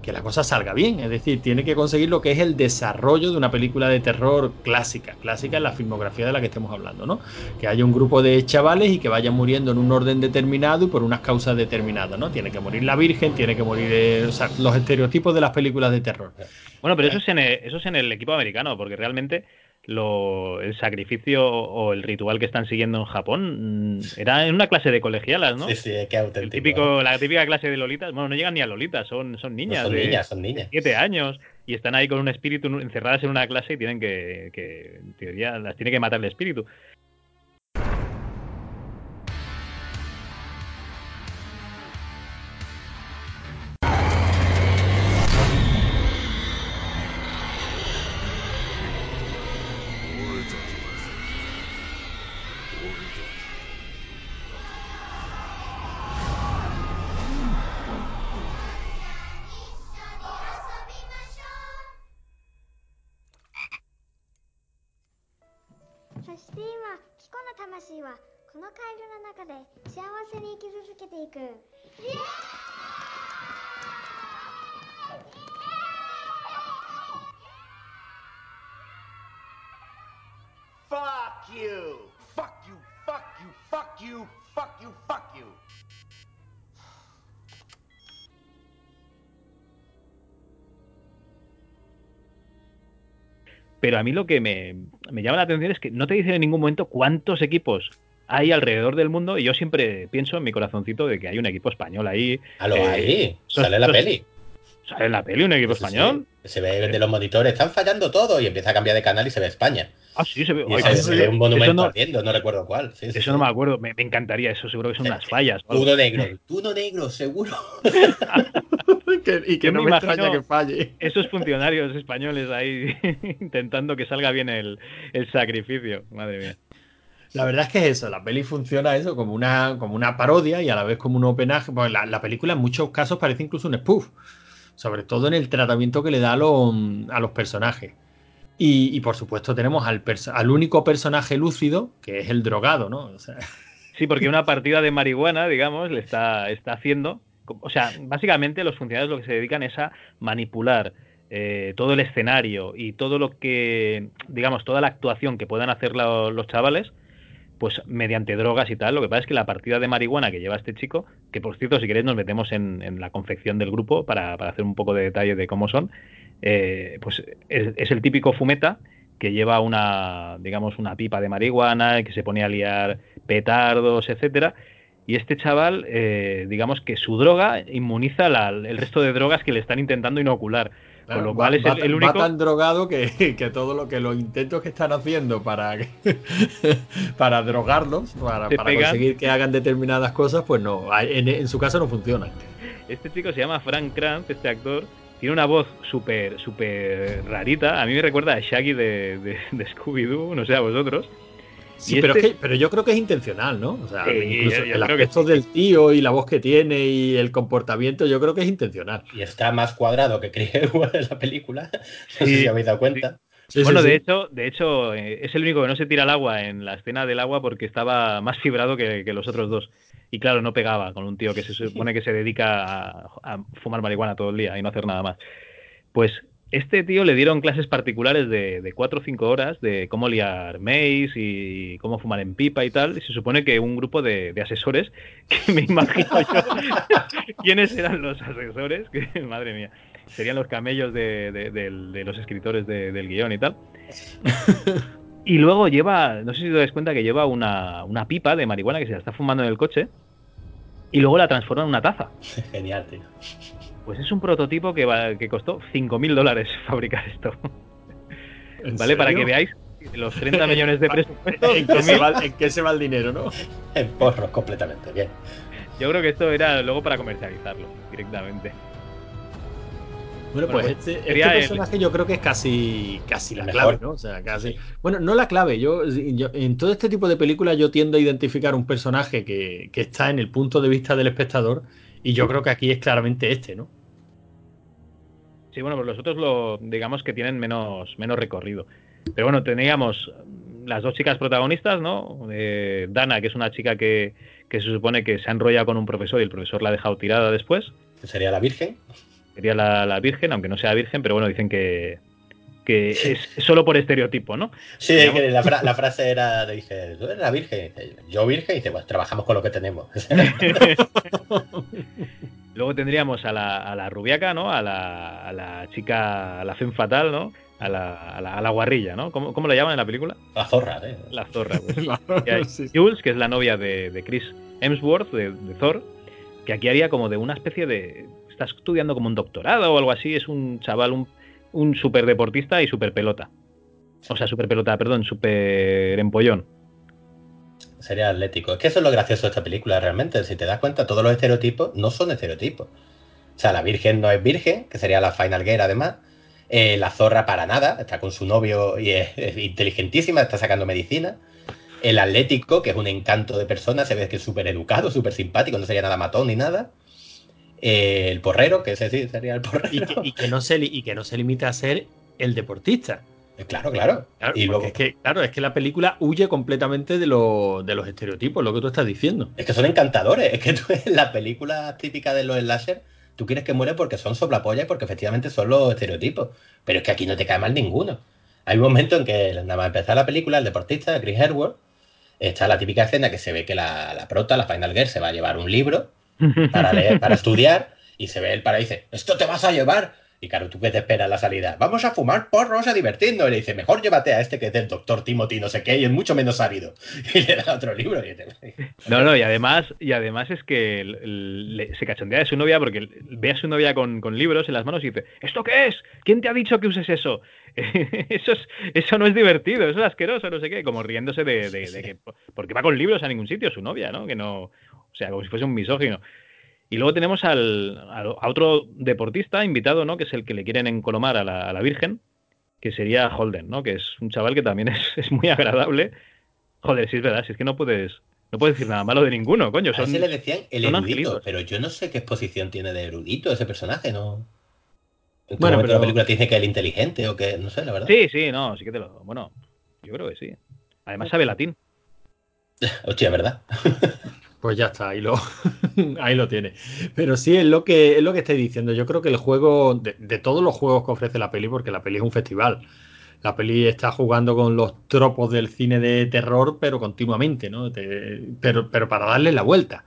que la cosa salga bien. Es decir, tiene que conseguir lo que es el desarrollo de una película de terror clásica, clásica en la filmografía de la que estemos hablando, ¿no? Que haya un grupo de chavales y que vayan muriendo en un orden determinado y por unas causas determinadas, ¿no? Tiene que morir la Virgen, tiene que morir eh, o sea, los estereotipos de las películas de terror. Bueno, pero eso es, en el, eso es en el equipo americano, porque realmente lo, el sacrificio o el ritual que están siguiendo en Japón mm, era en una clase de colegialas, ¿no? Sí, sí, El auténtico. típico, la típica clase de lolitas, bueno, no llegan ni a lolitas, son, son No niñas son de niñas, son niñas. siete años y están ahí con un espíritu encerradas en una clase y tienen que, que en teoría, las tiene que matar el espíritu. このカエルの中で幸せに生き続けていく。イエーイファッキューファッキューファッキューファッキューファッキュー Pero a mí lo que me, me llama la atención es que no te dicen en ningún momento cuántos equipos hay alrededor del mundo y yo siempre pienso en mi corazoncito de que hay un equipo español ahí. A lo eh, ahí, sale la peli. ¿Sale en la peli un equipo sí, español? sí. Se ve de los monitores, están fallando todo y empieza a cambiar de canal y se ve España. Ah, sí, se ve. Eso, se ve un monumento no, ardiendo, no recuerdo cuál. Sí, eso sí. no me acuerdo, me, me encantaría, eso seguro que son unas fallas. Uno negro, uno negro, seguro. Que- y que Yo no me extraña que falle. Esos funcionarios españoles ahí intentando que salga bien el, el sacrificio. Madre mía. La verdad es que es eso, la peli funciona eso como una, como una parodia y a la vez como un homenaje. Pues la, la película en muchos casos parece incluso un spoof, sobre todo en el tratamiento que le da a los, a los personajes. Y, y, por supuesto tenemos al, único personaje lúcido, que es el drogado, ¿no? O sea, Sí, porque una partida de marihuana, digamos, le está, está haciendo. O sea, básicamente los funcionarios lo que se dedican es a manipular eh, todo el escenario y todo lo que, digamos, toda la actuación que puedan hacer lo- los chavales, pues mediante drogas y tal. Lo que pasa es que la partida de marihuana que lleva este chico, que por cierto, si queréis, nos metemos en, en la confección del grupo para, para hacer un poco de detalle de cómo son, eh, pues es, es el típico fumeta que lleva una, digamos, una pipa de marihuana, que se pone a liar petardos, etcétera. Y este chaval, eh, digamos que su droga inmuniza la- el resto de drogas que le están intentando inocular. Con lo va- cual es el, va único. tan drogado que, que todo lo que los intentos que están haciendo para, para drogarlos, para, para conseguir que hagan determinadas cosas, pues no, en, en su caso no funciona. Este chico se llama Frank Kranz, este actor. Tiene una voz súper, súper rarita. A mí me recuerda a Shaggy de, de, de Scooby-Doo, no sé a vosotros. Sí, pero, este- es que- pero yo creo que es intencional, ¿no? O sea, Sí, incluso yo- yo el creo que aspecto del tío y la voz que tiene y el comportamiento, yo creo que es intencional. Y está más cuadrado que Chris Hemsworth en la película. No sé Sí, si habéis dado cuenta. Sí, bueno, sí, de sí. hecho, de hecho eh, es el único que no se tira al agua en la escena del agua porque estaba más fibrado que, que los otros dos. Y claro, no pegaba con un tío que se supone que se dedica a, a fumar marihuana todo el día y no hacer nada más. Pues este tío le dieron clases particulares de, de 4 o 5 horas de cómo liar maíz y cómo fumar en pipa y tal. Y se supone que un grupo de, de asesores, que me imagino yo quiénes eran los asesores, que madre mía, serían los camellos de, de- los escritores de- del guion y tal. Y luego lleva, no sé si te das cuenta que lleva una, una pipa de marihuana que se la está fumando en el coche y luego la transforma en una taza. Genial, tío. Pues es un prototipo que, va- que costó 5.000 dólares fabricar esto. ¿En ¿Vale? Para que veáis los 30 millones de presupuesto. ¿En qué, se 5.000. va, en qué se va el dinero, no? En porros completamente. Bien. Yo creo que esto era luego para comercializarlo directamente. Bueno, Bueno, pues, pues este, este el- personaje yo creo que es casi, casi la clave. ¿no? O sea, casi. Bueno, no la clave. Yo, yo- en todo este tipo de películas yo tiendo a identificar un personaje que, que está en el punto de vista del espectador y yo creo que aquí es claramente este, ¿no? Sí, bueno, pues los otros lo, digamos que tienen menos, menos recorrido. Pero bueno, teníamos las dos chicas protagonistas, ¿no? Eh, Dana, que es una chica que, que se supone que se ha enrollado con un profesor y el profesor la ha dejado tirada después. Sería la Virgen. Sería la, la virgen, aunque no sea virgen, pero bueno, dicen que, que es solo por estereotipo, ¿no? Sí, que la, fra- la frase era, dije, tú eres la Virgen. Yo Virgen, y dice, pues trabajamos con lo que tenemos. Luego tendríamos a la, a la rubiaca, ¿no? A la, a la chica, a la femme fatal, ¿no? A la, a la, a la guarrilla, ¿no? ¿Cómo, cómo la llaman en la película? la zorra, ¿eh? La zorra, pues. Y hay Sí. Jules, que es la novia de, de Chris Hemsworth, de, de Thor, que aquí haría como de una especie de... Está estudiando como un doctorado o algo así, es un chaval, un, un super deportista y super pelota. O sea, super pelota, perdón, super empollón. Sería atlético. Es que eso es lo gracioso de esta película, realmente. Si te das cuenta, todos los estereotipos no son estereotipos. O sea, la Virgen no es virgen, que sería la Final Girl además. Eh, la zorra para nada, está con su novio y es, es inteligentísima, está sacando medicina. El atlético, que es un encanto de persona, se ve que es súper educado, súper simpático, no sería nada matón ni nada. Eh, el porrero, que ese sí sería el porrero. Y que, y que no se, y que no se limita a ser el deportista. Eh, Claro, claro. Claro, y luego, es que, claro, es que la película huye completamente de, lo- de los estereotipos, lo que tú estás diciendo. Es que son encantadores. Es que tú en la película típica de los slasher, tú quieres que muere porque son soplapollas y porque efectivamente son los estereotipos. Pero es que aquí no te cae mal ninguno. Hay un momento en que, nada más empezar la película, el deportista, Chris Hemsworth, está la típica escena que se ve que la, la prota, la Final Girl, se va a llevar un libro para leer, para estudiar, y se ve el para y dice, esto te vas a llevar. Y claro, ¿tú qué te esperas la salida? Vamos a fumar porros, a divertirnos. Y le dice, mejor llévate a este que es del doctor Timothy, no sé qué, y es mucho menos árido. Y le da otro libro. Y No, no, y además, y además es que le- se cachondea de su novia porque ve a su novia con, con libros en las manos y dice, ¿esto qué es? ¿Quién te ha dicho que uses eso? eso, es, eso no es divertido, eso es asqueroso, no sé qué, como riéndose de, de- de que, porque va con libros a ningún sitio su novia, ¿no? Que no, o sea, como si fuese un misógino. Y luego tenemos al, a otro deportista invitado, ¿no? Que es el que le quieren encolomar a la, a la Virgen, que sería Holden, ¿no? Que es un chaval que también es, es muy agradable. Joder, sí es verdad, si es que no puedes, no puedes decir nada malo de ninguno, coño. a Son, ese le decían el erudito, angelitos. pero yo no sé qué exposición tiene de erudito ese personaje, ¿no? En Bueno, pero- la película te dice que es el inteligente o que, no sé, la verdad. Sí, sí, no, sí que te lo. Bueno, yo creo que sí. Además sabe latín. Hostia, ¿verdad? Pues ya está, ahí lo, ahí lo tiene. Pero sí, es lo que es lo que estoy diciendo. Yo creo que el juego, de, de todos los juegos que ofrece la peli, porque la peli es un festival. La peli está jugando con los tropos del cine de terror, pero continuamente, ¿no? Te- pero, pero para darle la vuelta.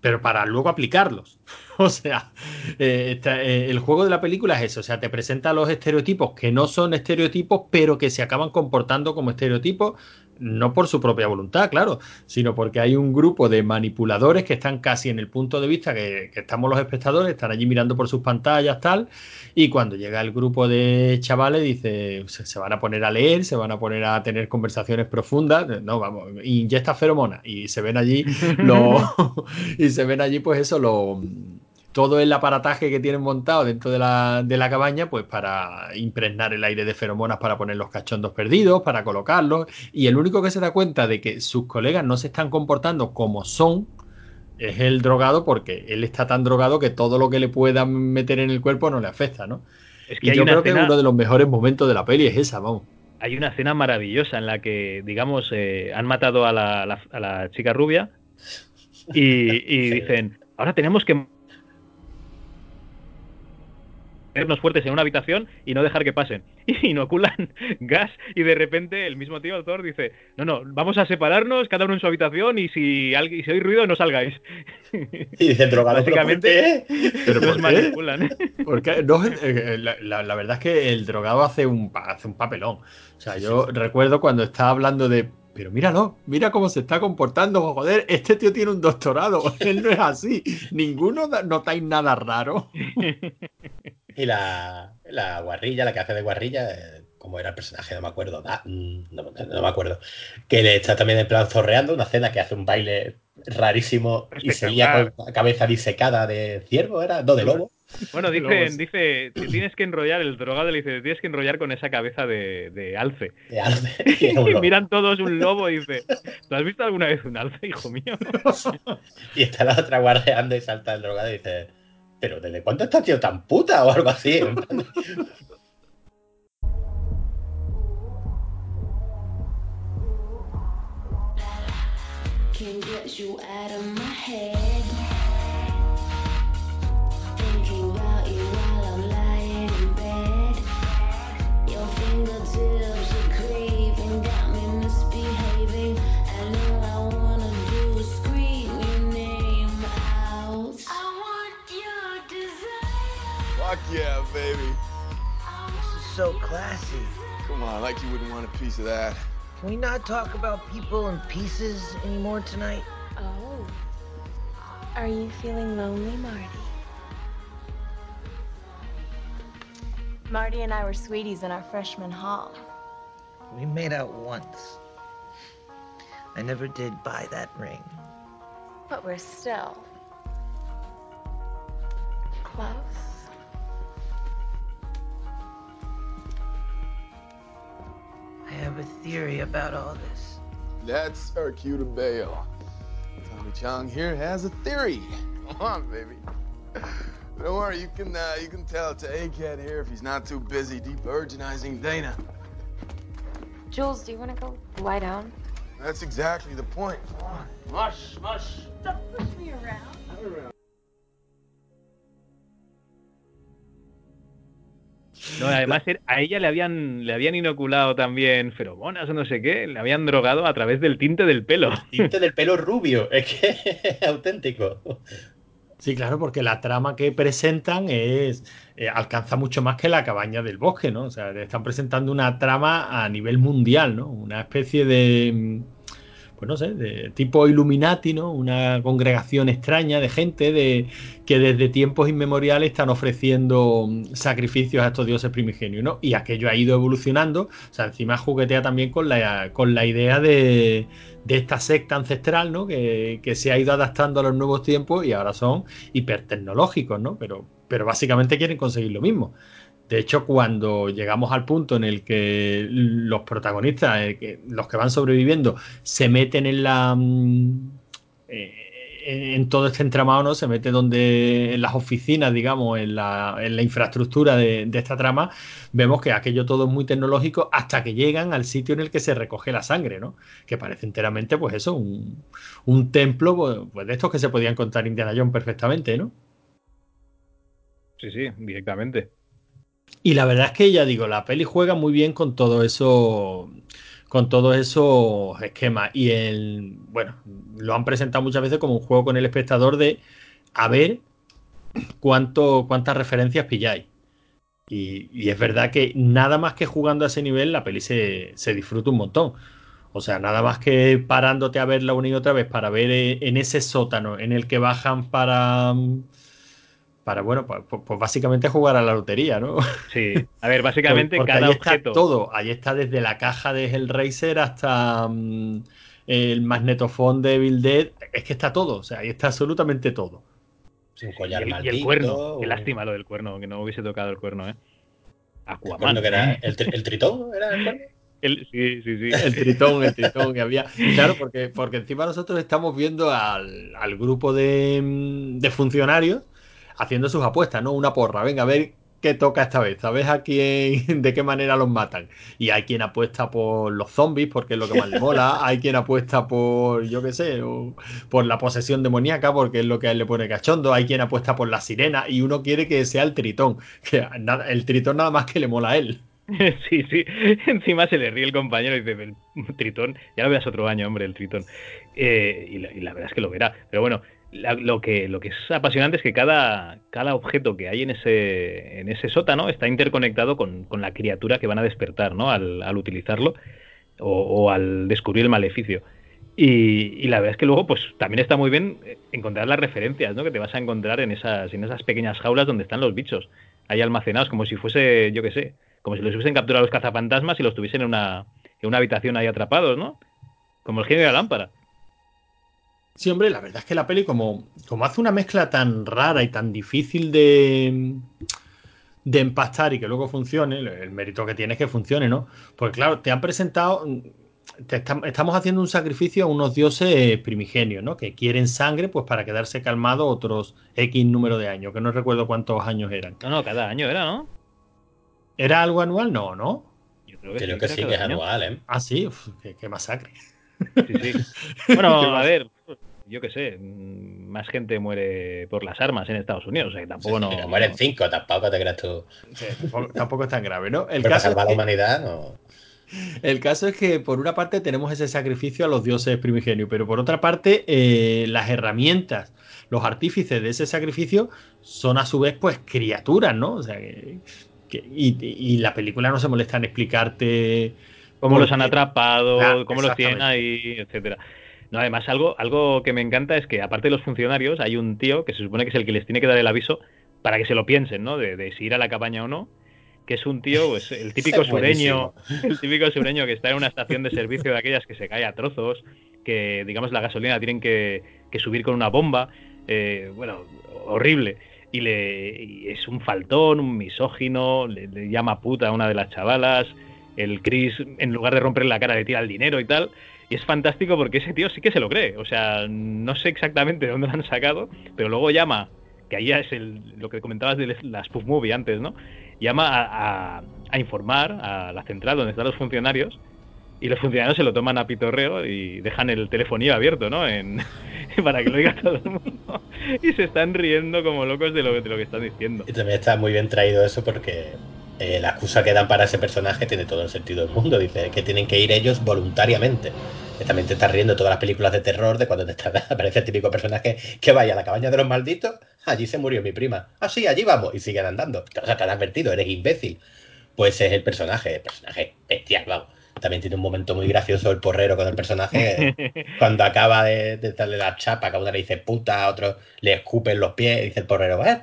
Pero para luego aplicarlos. O sea, eh, eh, el juego de la película es eso. O sea, te presenta los estereotipos que no son estereotipos, pero que se acaban comportando como estereotipos no por su propia voluntad, claro, sino porque hay un grupo de manipuladores que están casi en el punto de vista que, que estamos los espectadores, están allí mirando por sus pantallas, tal, y cuando llega el grupo de chavales, dice, se, se van a poner a leer, se van a poner a tener conversaciones profundas, no, vamos, inyecta feromonas, y se ven allí los, y se ven allí, pues eso, los todo el aparataje que tienen montado dentro de la, de la, cabaña, pues para impregnar el aire de feromonas para poner los cachondos perdidos, para colocarlos. Y el único que se da cuenta de que sus colegas no se están comportando como son es el drogado, porque él está tan drogado que todo lo que le puedan meter en el cuerpo no le afecta, ¿no? Es que y yo creo que uno de los mejores momentos de la peli es esa, vamos. Hay una escena maravillosa en la que, digamos, eh, han matado a la, la- a la chica rubia y, y dicen, ahora tenemos que ponernos fuertes en una habitación y no dejar que pasen. Y inoculan gas y de repente el mismo tío, el Thor, dice, no, no, vamos a separarnos, cada uno en su habitación y si, alguien, si oís ruido no salgáis. Y dicen drogado, ¿pero por Básicamente, qué? Pero los manipulan. Porque no, eh, la, la- la verdad es que el drogado hace un, hace un papelón. O sea, yo recuerdo cuando estaba hablando de. Pero míralo, mira cómo se está comportando. Joder, este tío tiene un doctorado. Él no es así. Ninguno notáis nada raro. Y la, la guarrilla, la que hace de guarrilla, eh, como era el personaje, no me acuerdo, da- mm, no, no- no me acuerdo. Que le está también en plan zorreando, una cena que hace un baile rarísimo y se lía con la cabeza disecada de ciervo, ¿era? No, de lobo. Bueno, dicen, dice, te tienes que enrollar, el drogado le dice, te tienes que enrollar con esa cabeza de, de alce. de alce, y miran todos un lobo y dice, ¿tú has visto alguna vez un alce, hijo mío? Y está la otra guarreando y salta el drogado y dice, pero ¿desde cuándo estás tío tan puta? O algo así. Can't get you out of my head. Fuck yeah, baby. This is so classy. Come on, like you wouldn't want a piece of that. Can we not talk about people and pieces anymore tonight? Oh. Are you feeling lonely, Marty? Marty and I were sweeties in our freshman hall. We made out once. I never did buy that ring. But we're still close. I have a theory about all this. That's Hercule Bayo. Tommy Chong here has a theory. Come on, baby. Don't worry, you can uh, you can tell it to A-Cat here if he's not too busy devirginizing Dana. Jules, do you want to go lie down? That's exactly the point. Come on. Mush, mush. Don't push me around. No, además a ella le habían, le habían inoculado también feromonas o no sé qué, le habían drogado a través del tinte del pelo. Tinte del pelo rubio, es que es auténtico. Sí, claro, porque la trama que presentan es eh, alcanza mucho más que la cabaña del bosque, ¿no? O sea, están presentando una trama a nivel mundial, ¿no? Una especie de, mm, pues no sé, de tipo Illuminati, ¿no? Una congregación extraña de gente de que desde tiempos inmemoriales están ofreciendo mm, sacrificios a estos dioses primigenios, ¿no? Y aquello ha ido evolucionando, o sea, encima juguetea también con la, con la idea de, de esta secta ancestral, ¿no? Que, que se ha ido adaptando a los nuevos tiempos y ahora son hipertecnológicos, ¿no? Pero, pero básicamente quieren conseguir lo mismo. De hecho, cuando llegamos al punto en el que los protagonistas, eh, los que van sobreviviendo, se meten en la mm, eh, en, todo este entramado, ¿no? Se mete donde en las oficinas, digamos, en la, en la infraestructura de, esta trama, vemos que aquello todo es muy tecnológico hasta que llegan al sitio en el que se recoge la sangre, ¿no? Que parece enteramente, pues eso, un, un templo, pues, pues de estos que se podían contar Indiana Jones perfectamente, ¿no? Sí, sí, directamente. Y la verdad es que ya digo, la peli juega muy bien con todo eso, con todos esos esquemas. Y el, bueno, lo han presentado muchas veces como un juego con el espectador de a ver cuánto, cuántas referencias pilláis. Y, y es verdad que nada más que jugando a ese nivel, la peli se, se disfruta un montón. O sea, nada más que parándote a verla una y otra vez para ver eh, en ese sótano en el que bajan para. Para, bueno, pues, pues básicamente jugar a la lotería, ¿no? Sí, a ver, básicamente Porque cada ahí está objeto. todo. Ahí está desde la caja de Hellraiser hasta mm, el magnetofón de Evil Dead. Es que está todo. O sea, ahí está absolutamente todo. Y collar el, y maldito. el cuerno, qué un- lástima lo del cuerno, que no hubiese tocado el cuerno, ¿eh? ¿El Aquaman. cuerno que era? ¿El, tri- el tritón? ¿Era el cuerno? El- sí, sí, sí. El tritón, el tritón que había. Claro, porque, porque encima nosotros estamos viendo al, al grupo de, mm, de funcionarios haciendo sus apuestas, ¿no? Una porra. Venga, a ver qué toca esta vez. A ver a quién, de qué manera los matan. Y hay quien apuesta por los zombies, porque es lo que más le mola. Hay quien apuesta por, yo qué sé, o por la posesión demoníaca, porque es lo que a él le pone cachondo. Hay quien apuesta por la sirena y uno quiere que sea el tritón. Que nada- el tritón nada más que le mola a él. Sí, sí. Encima se le ríe el compañero y dice, el tritón, ya lo verás otro año, hombre, el tritón. Eh, y, la, y la verdad es que lo verá. Pero bueno, la- lo, que, lo que es apasionante es que cada, cada objeto que hay en ese, en ese sótano está interconectado con, con la criatura que van a despertar, ¿no? Al, al utilizarlo o, o al descubrir el maleficio. Y, y la verdad es que luego, pues también está muy bien encontrar las referencias, ¿no? Que te vas a encontrar en esas, en esas pequeñas jaulas donde están los bichos, ahí almacenados, como si fuese, yo qué sé, como si los hubiesen capturado los cazafantasmas y los tuviesen en una, en una habitación ahí atrapados, ¿no? Como el genio de la lámpara. Sí, hombre, la verdad es que la peli, como, como hace una mezcla tan rara y tan difícil de, de empastar y que luego funcione, el, mérito que tiene es que funcione, ¿no? Pues claro, te han presentado, te estam- estamos haciendo un sacrificio a unos dioses primigenios, ¿no? Que quieren sangre, pues para quedarse calmados otros X número de años, que no recuerdo cuántos años eran. No, no, cada año era, ¿no? ¿Era algo anual? No, ¿no? Yo creo que Creo sí, que sí, es año. anual, ¿eh? Ah, sí, Uf, qué, qué masacre. Sí, sí. Bueno, ¿Qué a ver, yo qué sé, mm, más gente muere por las armas en Estados Unidos, o sea que tampoco no... Mira, mueren cinco, tampoco te creas tú. Sí, tampoco, tampoco es tan grave, ¿no? El Pero para caso es salvar la que- humanidad, no. El caso es que por una parte tenemos ese sacrificio a los dioses primigenios, pero por otra parte eh, las herramientas, los artífices de ese sacrificio son a su vez pues criaturas, ¿no? O sea, que, que- y, y la película no se molesta en explicarte cómo los han atrapado, Claro, cómo los tienen ahí, etcétera. No, además, algo, algo que me encanta es que, aparte de los funcionarios, hay un tío que se supone que es el que les tiene que dar el aviso para que se lo piensen, ¿no? De, de si ir a la cabaña o no. Que es un tío, pues, el típico sureño, el típico sureño que está en una estación de servicio de aquellas que se cae a trozos, que, digamos, la gasolina tienen que, que subir con una bomba. eh, bueno, horrible. Y, le, y es un faltón, un misógino, le, le llama puta a una de las chavalas. El Chris, en lugar de romperle la cara, le tira el dinero y tal. Y es fantástico porque ese tío sí que se lo cree. O sea, no sé exactamente de dónde lo han sacado, pero luego llama, que ahí es el, lo que comentabas de la spoof movie antes, ¿no? Llama a, a- informar a la central donde están los funcionarios y los funcionarios se lo toman a pitorreo y dejan el telefonillo abierto, ¿no? En, para que lo oiga todo el mundo. Y se están riendo como locos de lo, de lo que están diciendo. Y también está muy bien traído eso porque eh, la excusa que dan para ese personaje tiene todo el sentido del mundo. Dice que tienen que ir ellos voluntariamente. También te estás riendo de todas las películas de terror de cuando te está, aparece el típico personaje que vaya a la cabaña de los malditos. Allí se murió mi prima. Ah, sí, allí vamos. Y siguen andando. O sea, te han advertido, eres imbécil. Pues es el personaje, el personaje bestial, vamos. También tiene un momento muy gracioso el porrero con el personaje. Cuando acaba de, de darle la chapa, que a uno le dice puta, a otro le escupen los pies, y dice el porrero, eh,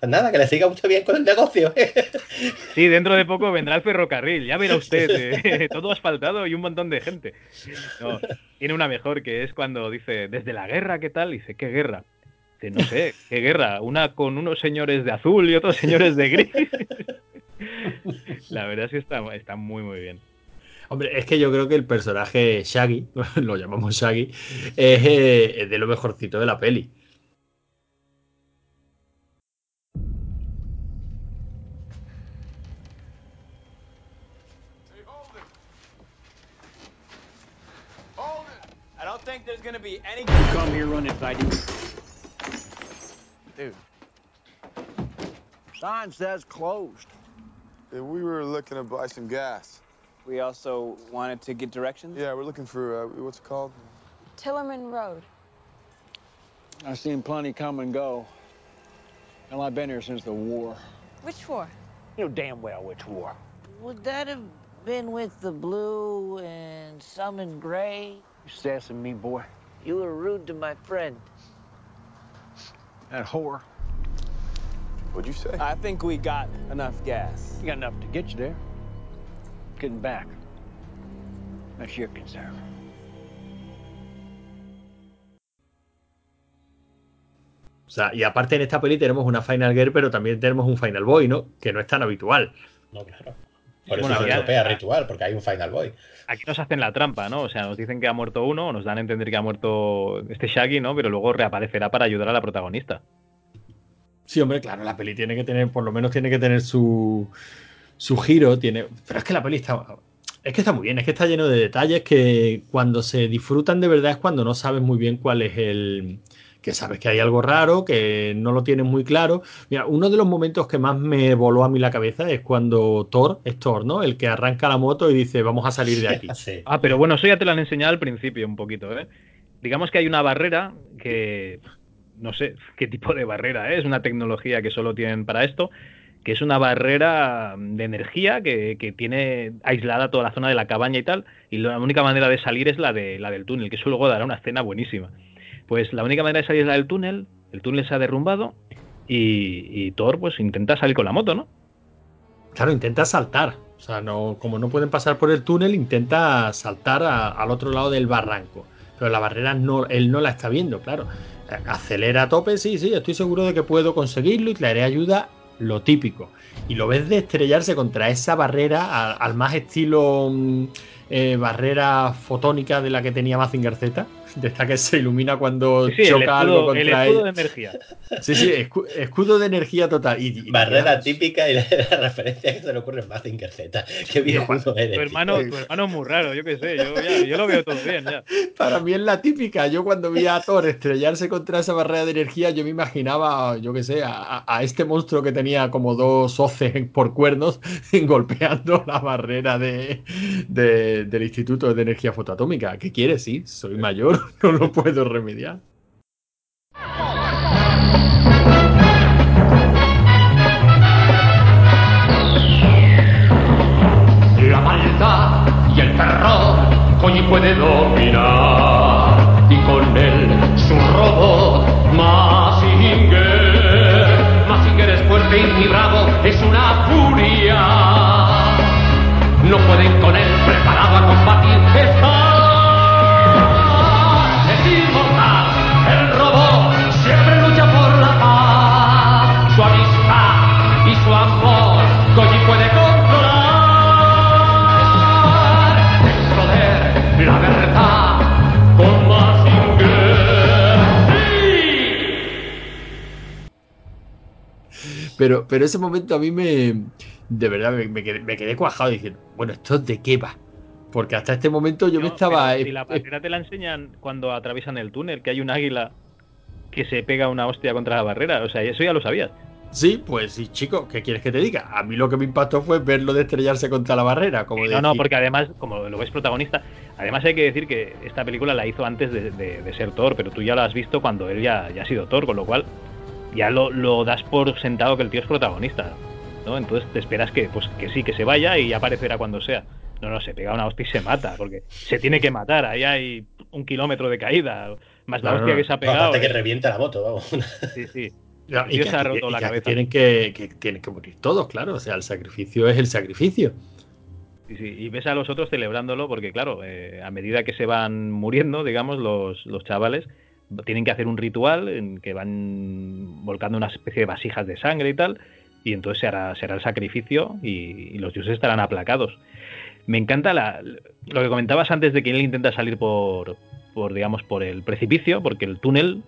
pues, nada, que le siga mucho bien con el negocio. Sí, dentro de poco vendrá el ferrocarril, ya verá usted, eh, todo asfaltado y un montón de gente. No, tiene una mejor que es cuando dice, desde la guerra, ¿qué tal? Dice, ¿qué guerra? Dice, no sé, ¿qué guerra? Una con unos señores de azul y otros señores de gris. La verdad es que está, está muy, muy bien. Hombre, es que yo creo que el personaje Shaggy, lo llamamos Shaggy, es, eh, es de lo mejorcito de la peli. There's gonna be any. Come here running, fighting. Dude, Sign says closed. Yeah, we were looking to buy some gas. we also wanted to get directions. Yeah, we're looking for uh, what's it called? Tillerman Road. I've seen plenty come and go. Hell, I've been here since the war. Which war? You know damn well which war. Would that have been with the blue and some in gray. You sassing me, boy. You were rude to my friend. That whore. What'd you say? I think we got enough gas. You got enough to get you there. Getting back. That's your concern. O sea, y aparte en esta peli tenemos una Final Girl, pero también tenemos un Final Boy, ¿no? Que no es tan habitual. No, claro. Por eso Bueno, estropea ritual, porque hay un Final Boy. Aquí nos hacen la trampa, ¿no? O sea, nos dicen que ha muerto uno, nos dan a entender que ha muerto este Shaggy, ¿no? Pero luego reaparecerá para ayudar a la protagonista. Sí, hombre, claro, la peli tiene que tener, por lo menos tiene que tener su, su giro, tiene. Pero es que la peli está. Es que está muy bien, es que está lleno de detalles que cuando se disfrutan de verdad es cuando no sabes muy bien cuál es el. Que sabes que hay algo raro, que no lo tienes muy claro. Mira, uno de los momentos que más me voló a mí la cabeza es cuando Thor, es Thor, ¿no? El que arranca la moto y dice, vamos a salir de aquí. Sí. Ah, pero bueno, eso ya te lo han enseñado al principio un poquito, ¿eh? Digamos que hay una barrera que no sé qué tipo de barrera ¿eh? es, una tecnología que solo tienen para esto, que es una barrera de energía que, que tiene aislada toda la zona de la cabaña y tal, y la única manera de salir es la, de, la del túnel, que eso luego dará una escena buenísima. Pues la única manera de salir es la del túnel, el túnel se ha derrumbado y, Thor pues intenta salir con la moto, ¿no? Claro, intenta saltar. O sea, no, como no pueden pasar por el túnel, intenta saltar al otro lado del barranco. Pero la barrera no, él no la está viendo, claro. Eh, Acelera a tope, sí, sí, estoy seguro de que puedo conseguirlo y le haré ayuda, lo típico. Y lo ves de estrellarse contra esa barrera, al, más estilo mm, eh, barrera fotónica de la que tenía Mazinger Z, de esta que se ilumina cuando Sí, sí, el choca algo escudo, el contra escudo de él. energía. Sí, sí, escu- escudo de energía total. Y, y- Barrera típica y la, la referencia que se le ocurre en Mazinger Z. Qué viejuno eres. Tu hermano, tu hermano es muy raro, yo qué sé, yo, ya- yo lo veo todo bien ya. Para mí es la típica. Yo cuando vi a Thor estrellarse contra esa barrera de energía, yo me imaginaba, yo qué sé, a este monstruo que tenía como dos hoces por cuernos golpeando la barrera de, de- del Instituto de Energía Fotoatómica. ¿Qué quieres? Sí, soy mayor, no lo puedo remediar. La maldad y el terror Koji puede dominar y con él su robot Mazinger. Mazinger es fuerte y bravo, es una furia. No pueden con él, preparado a combatir. Está Pero, pero ese momento a mí me. De verdad, me, me quedé, me quedé cuajado diciendo, bueno, ¿esto de qué va? Porque hasta este momento yo me No, estaba. si eh, la eh, barrera te la enseñan cuando atraviesan el túnel, que hay un águila que se pega una hostia contra la barrera. O sea, eso ya lo sabías. Sí, pues sí, chico, ¿qué quieres que te diga? A mí lo que me impactó fue verlo de estrellarse contra la barrera. Como No, no, decir- porque además, como lo ves protagonista, además hay que decir que esta película la hizo antes de, de- de ser Thor, pero tú ya la has visto cuando él ya, ya ha sido Thor, con lo cual ya lo, lo das por sentado que el tío es protagonista. ¿no? Entonces te esperas que, pues, que sí, que se vaya y ya aparecerá cuando sea. No, no, se pega una hostia y se mata, porque se tiene que matar. Ahí hay un kilómetro de caída, más la No, hostia no, que se ha pegado. aparte que ¿eh? revienta la moto, vamos. Sí, sí. Ya, y que se ha roto y la cabeza. Tienen que, que tienen que morir todos, claro. O sea, el sacrificio es el sacrificio. Sí, sí, Y ves a los otros celebrándolo porque, claro, eh, a medida que se van muriendo, digamos, los, los chavales, tienen que hacer un ritual en que van volcando una especie de vasijas de sangre y tal, y entonces se hará, se hará el sacrificio y, los dioses estarán aplacados. Me encanta la, lo que comentabas antes de que él intenta salir por, por, digamos, por el precipicio, porque el túnel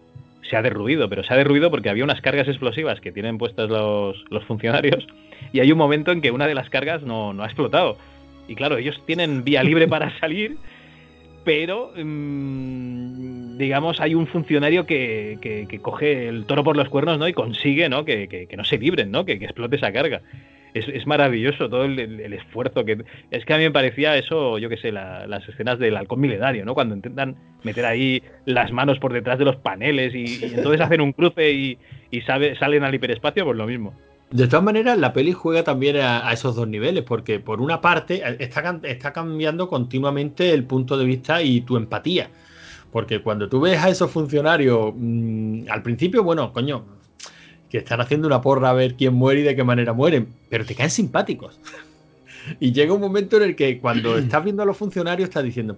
se ha derruido, pero se ha derruido porque había unas cargas explosivas que tienen puestas los, los funcionarios y hay un momento en que una de las cargas no, no ha explotado. Y claro, ellos tienen vía libre para salir, pero mm, digamos hay un funcionario que, que- que coge el toro por los cuernos ¿no? y consigue ¿no? Que, que- no se libren, ¿no? que, explote esa carga. Es, es maravilloso todo el, esfuerzo que... Es que a mí me parecía eso, yo qué sé, la- las escenas del halcón milenario, ¿no? Cuando intentan meter ahí las manos por detrás de los paneles y, entonces hacen un cruce y, y salen al hiperespacio, pues lo mismo. De todas maneras, la peli juega también a, a esos dos niveles, porque por una parte eh, está cambiando continuamente el punto de vista y tu empatía. Porque cuando tú ves a esos funcionarios, mm, al principio, bueno, coño, que están haciendo una porra a ver quién muere y de qué manera mueren, pero te caen simpáticos. Y llega un momento en el que cuando estás viendo a los funcionarios estás diciendo,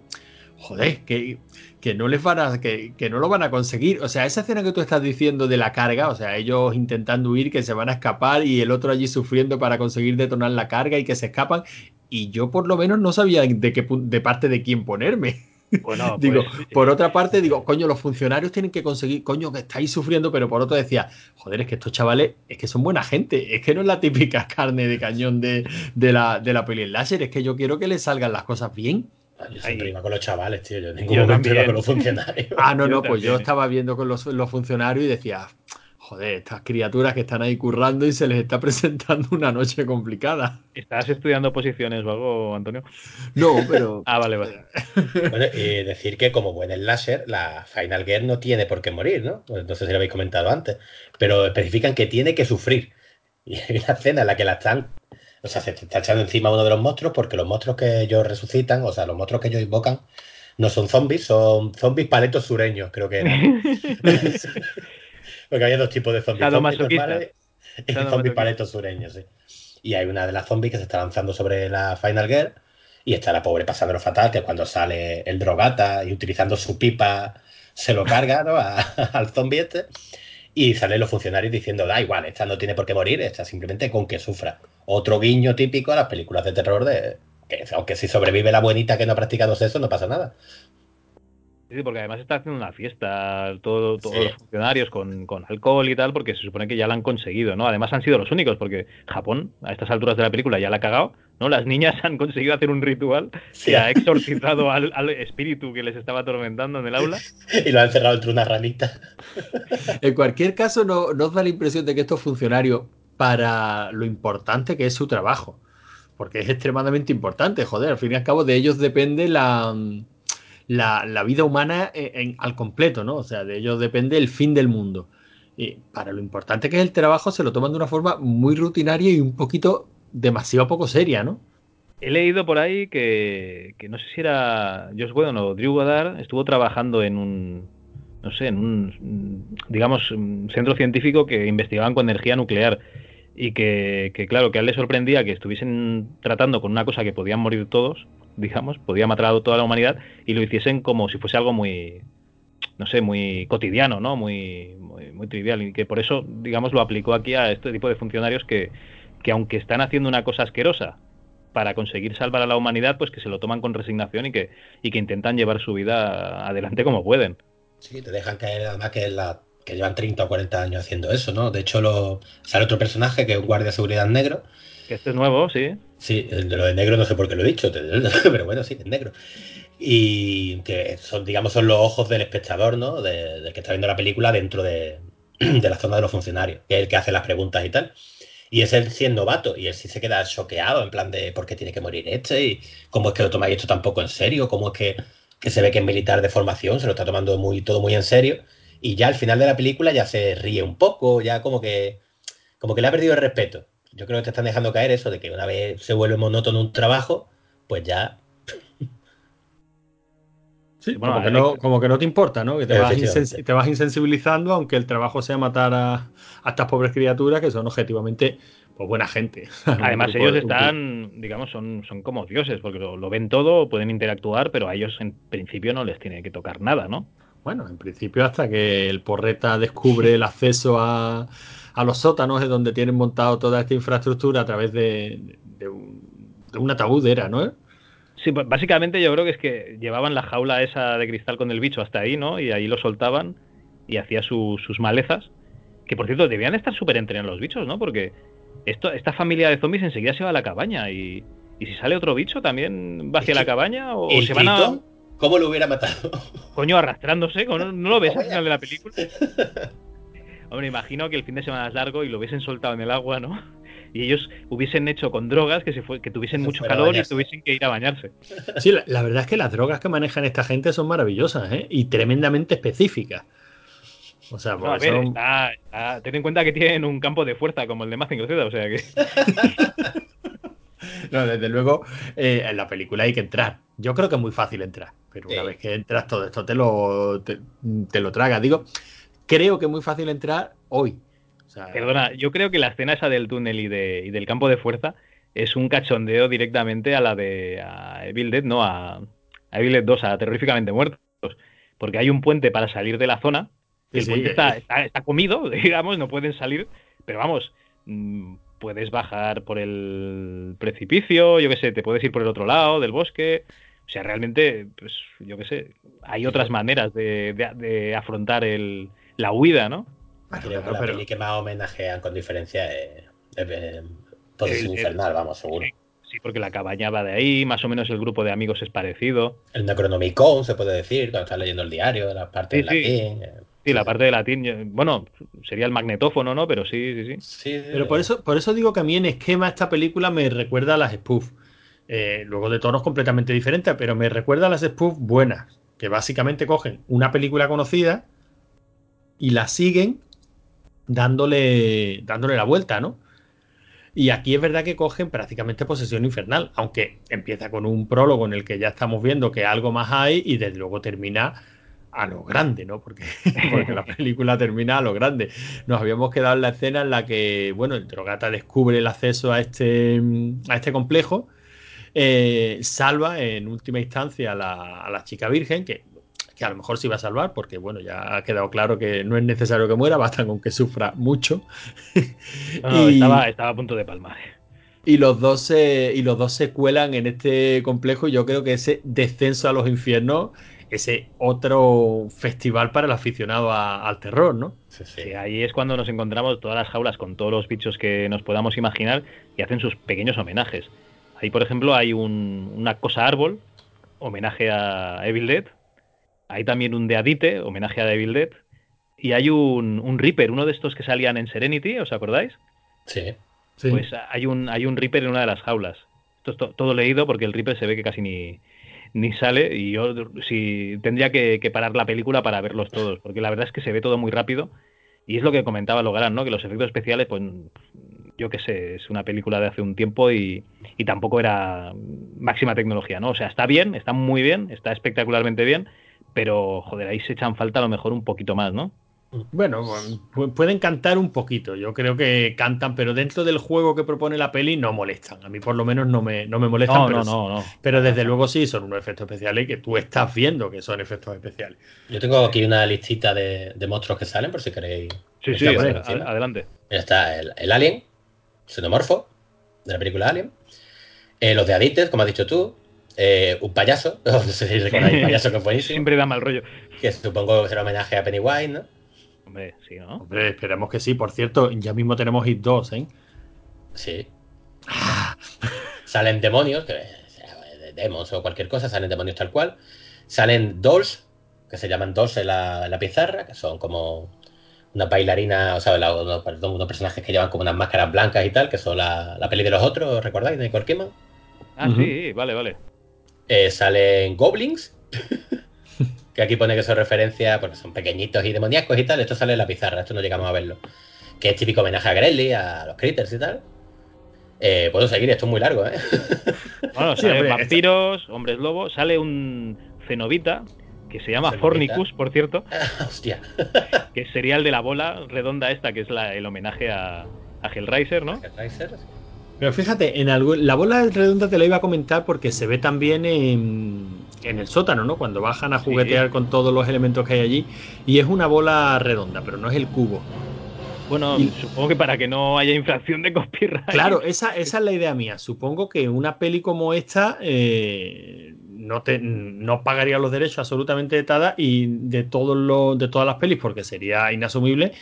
joder, que, que no les van a, que, que no lo van a conseguir. O sea, esa escena que tú estás diciendo de la carga, o sea, ellos intentando huir, que se van a escapar y el otro allí sufriendo para conseguir detonar la carga y que se escapan. Y yo por lo menos no sabía de qué de parte de quién ponerme. Bueno, digo, pues, por otra parte, digo, coño, los funcionarios tienen que conseguir, coño, que estáis sufriendo, pero por otro decía, joder, es que estos chavales, es que son buena gente, es que no es la típica carne de cañón de, de la, de la peli en láser, es que yo quiero que les salgan las cosas bien. Yo siempre iba con los chavales, tío. Yo en ningún Yo momento iba también. con los funcionarios. Ah, no, Yo no, pues yo también. estaba viendo con los, los funcionarios y decía, joder, estas criaturas que están ahí currando y se les está presentando una noche complicada. ¿Estás estudiando posiciones o algo, Antonio? No, pero... Ah, vale, vale. Bueno, y decir que como buen slasher, la Final Girl no tiene por qué morir, ¿no? Pues no sé si lo habéis comentado antes, pero especifican que tiene que sufrir. Y hay una escena en la que la están, o sea, se está echando encima uno de los monstruos porque los monstruos que ellos resucitan, o sea, los monstruos que ellos invocan, no son zombies, son zombies paletos sureños, creo que eran. porque había dos tipos de zombies, zombies normales y zombies paletos sureños, sí. Y hay una de las zombies que se está lanzando sobre la Final Girl y está la pobre pasándolo fatal, que cuando sale el drogata y utilizando su pipa se lo carga ¿no? A- al zombie este. Y salen los funcionarios diciendo, da igual, esta no tiene por qué morir, esta simplemente con que sufra. Otro guiño típico a las películas de terror de que aunque si sobrevive la buenita que no ha practicado sexo, no pasa nada. Sí, porque además está haciendo una fiesta, todo, todos Sí. los funcionarios con, con alcohol y tal, porque se supone que ya la han conseguido, ¿no? Además han sido los únicos, porque Japón, a estas alturas de la película, ya la ha cagado, ¿no? Las niñas han conseguido hacer un ritual Sí. que ha exorcizado al, al espíritu que les estaba atormentando en el aula. Y lo han encerrado entre una ranita. En cualquier caso, no, no os da la impresión de que estos funcionarios, para lo importante que es su trabajo, porque es extremadamente importante, joder, al fin y al cabo de ellos depende la, la, la vida humana en- en- al completo, ¿no? O sea, de ellos depende el fin del mundo. Y para lo importante que es el trabajo, se lo toman de una forma muy rutinaria y un poquito demasiado poco seria, ¿no? He leído por ahí que, que no sé si era Josh Whedon o Drew Goddard estuvo trabajando en un, no sé, en un, digamos, un centro científico que investigaban con energía nuclear y que, que, claro, que a él le sorprendía que estuviesen tratando con una cosa que podían morir todos, digamos, podía matar a toda la humanidad y lo hiciesen como si fuese algo muy, no sé, muy cotidiano, ¿no? Muy, muy, muy trivial y que por eso, digamos, lo aplicó aquí a este tipo de funcionarios que, que aunque están haciendo una cosa asquerosa para conseguir salvar a la humanidad, pues que se lo toman con resignación y que, y que intentan llevar su vida adelante como pueden. Sí, te dejan caer además que, es la, que llevan 30 o 40 años haciendo eso, ¿no? De hecho, lo, sale otro personaje que es un guardia de seguridad negro. Que este es nuevo, sí. Sí, de lo de negro no sé por qué lo he dicho, pero bueno, sí, es negro. Y que son, digamos, son los ojos del espectador, ¿no? De- del que está viendo la película dentro de, de la zona de los funcionarios, que es el que hace las preguntas y tal. Y es él siendo novato, y él sí se queda choqueado, en plan de por qué tiene que morir este, y cómo es que lo tomáis esto tan poco en serio, cómo es que, que se ve que es militar de formación, se lo está tomando muy, todo muy en serio. Y ya al final de la película ya se ríe un poco, ya como que, como que le ha perdido el respeto. Yo creo que te están dejando caer eso de que una vez se vuelve monótono un trabajo, pues ya. Sí, Bueno, como, que no, como que no te importa, ¿no? Que te vas, te insensibilizando, aunque el trabajo sea matar a, a estas pobres criaturas que son objetivamente pues, buena gente. Además, ellos están, digamos, son, son como dioses, porque lo, lo ven todo, pueden interactuar, pero a ellos en principio no les tiene que tocar nada, ¿no? Bueno, en principio hasta que el porreta descubre el acceso a, a los sótanos de donde tienen montado toda esta infraestructura a través de, de un, de un ataúd, era, ¿no? Sí, básicamente yo creo que es que llevaban la jaula esa de cristal con el bicho hasta ahí, ¿no? Y ahí lo soltaban y hacía su- sus malezas. Que por cierto, debían estar súper entrenados los bichos, ¿no? Porque esto, esta familia de zombies enseguida se va a la cabaña y, y si sale otro bicho también va hacia la cabaña o ¿El se van a? ¿Cómo lo hubiera matado? coño, arrastrándose. ¿No, no lo ves al final de la película? Hombre, imagino que el fin de semana es largo y lo hubiesen soltado en el agua, ¿no? Y ellos hubiesen hecho con drogas que, se fue, que tuviesen Se mucho calor y tuviesen que ir a bañarse. Sí, la, la verdad es que las drogas que manejan esta gente son maravillosas ¿eh? y tremendamente específicas. O sea, No, por a ver, eso- está- está- ten en cuenta que tienen un campo de fuerza como el de Mazinger Z, o sea que. No, desde luego, eh, en la película hay que entrar. Yo creo que es muy fácil entrar, pero una vez que entras, todo esto te lo, te, te lo tragas. Digo, creo que es muy fácil entrar hoy. Sea, Perdona, yo creo que la escena esa del túnel y, de, y del campo de fuerza es un cachondeo directamente a la de a Evil Dead, no a, a Evil Dead 2, a Terroríficamente Muertos. Porque hay un puente para salir de la zona. y el Sí, puente sí, está, está, está comido, digamos, no pueden salir. Pero vamos, mm, puedes bajar por el precipicio, yo qué sé, te puedes ir por el otro lado del bosque. O sea, realmente, pues, yo qué sé, hay otras maneras de, de- de afrontar el, la huida, ¿no? Creo que la peli que más homenajean con diferencia es, es, eh, Posesión El- el- Infernal, vamos, seguro. Sí, porque la cabaña va de ahí, más o menos el grupo de amigos es parecido. El Necronomicon, se puede decir, cuando estás leyendo el diario, la parte Sí, sí. latín. eh. Sí, la parte de latín, yo- bueno, sería el magnetófono, ¿no? Pero sí, sí, sí. Pero por eso, por eso digo que a mí en esquema esta película me recuerda a las spoof. Eh, luego de tonos completamente diferentes, pero me recuerda a las spoof buenas, que básicamente cogen una película conocida y la siguen dándole, dándole la vuelta, ¿no? Y aquí es verdad que cogen prácticamente posesión infernal, aunque empieza con un prólogo en el que ya estamos viendo que algo más hay y desde luego termina a lo grande, ¿no? Porque, porque la película termina a lo grande. Nos habíamos quedado en la escena en la que, bueno, el drogata descubre el acceso a este, a este complejo, eh, salva en última instancia a la, a la chica virgen, que, que a lo mejor se iba a salvar, porque, bueno, ya ha quedado claro que no es necesario que muera, basta con que sufra mucho. No, Y- estaba, estaba a punto de palmar. y los dos se, y los dos se cuelan en este complejo. Y yo creo que ese descenso a los infiernos, ese otro festival para el aficionado a- al terror, ¿no? Sí, ahí es cuando nos encontramos todas las jaulas con todos los bichos que nos podamos imaginar y hacen sus pequeños homenajes. Ahí, por ejemplo, hay un- una cosa árbol, homenaje a Evil Dead. Hay también un Deadite, homenaje a Evil Dead. Y hay un, un Reaper, uno de estos que salían en Serenity, ¿os acordáis? Sí. Pues hay un, hay un Reaper en una de las jaulas. Esto es to- todo leído porque el Reaper se ve que casi ni, ni sale y yo sí, tendría que, que parar la película para verlos todos, porque la verdad es que se ve todo muy rápido y es lo que comentaba Logarán, ¿no? Que los efectos especiales, pues yo qué sé, es una película de hace un tiempo y, y tampoco era máxima tecnología, ¿no? O sea, está bien, está muy bien, está espectacularmente bien, pero joder, ahí se echan falta a lo mejor un poquito más, ¿no? Bueno, pu- pueden cantar un poquito. Yo creo que cantan, pero dentro del juego que propone la peli no molestan. A mí por lo menos no me, no me molestan. No, pero, no, no, no. pero desde luego sí son unos efectos especiales que tú estás viendo que son efectos especiales. Yo tengo aquí una listita de, de monstruos que salen, por si queréis. Sí, sí, ad- adelante. Mira, Está el, el Alien, xenomorfo, de la película Alien. Eh, los de Adites, como has dicho tú. Eh, un payaso, no sé si recordáis un payaso que es buenísimo. Siempre da mal rollo. Que supongo que será homenaje a Pennywise, ¿no? Hombre, sí, ¿no? Hombre, esperemos que sí. Por cierto, ya mismo tenemos Hit 2, ¿eh? Sí. salen demonios, que sea de demos o cualquier cosa, salen demonios tal cual. Salen dolls, que se llaman dolls en la, en la pizarra, que son como unas bailarinas, o sea, la- unos, perdón, unos personajes que llevan como unas máscaras blancas y tal, que son la, la peli de los otros, ¿recordáis? De Nicole Kidman. Ah, sí, vale, vale. Eh, salen goblins, que aquí pone que son referencias porque son pequeñitos y demoníacos y tal. Esto sale en la pizarra, esto no llegamos a verlo. Que es típico homenaje a Grelly, a los critters y tal. Eh, puedo seguir, esto es muy largo, ¿eh? Bueno, Sí, salen hombre, vampiros, hombres lobos, sale un cenobita que se llama Cenobita. Fornicus, por cierto, Hostia. que sería el de la bola redonda esta, que es la- el homenaje a, a Hellraiser, ¿no? Pero fíjate, en algo, la bola redonda te la iba a comentar porque se ve también en, en el sótano, ¿no? Cuando bajan a juguetear con todos los elementos que hay allí. Y es una bola redonda, pero no es el cubo. Bueno, supongo que para que no haya infracción de copyright. Claro, esa, esa es la idea mía. Supongo que una peli como esta eh, no, te, no pagaría los derechos absolutamente de Tada y de, todos los, de todas las pelis porque sería inasumible.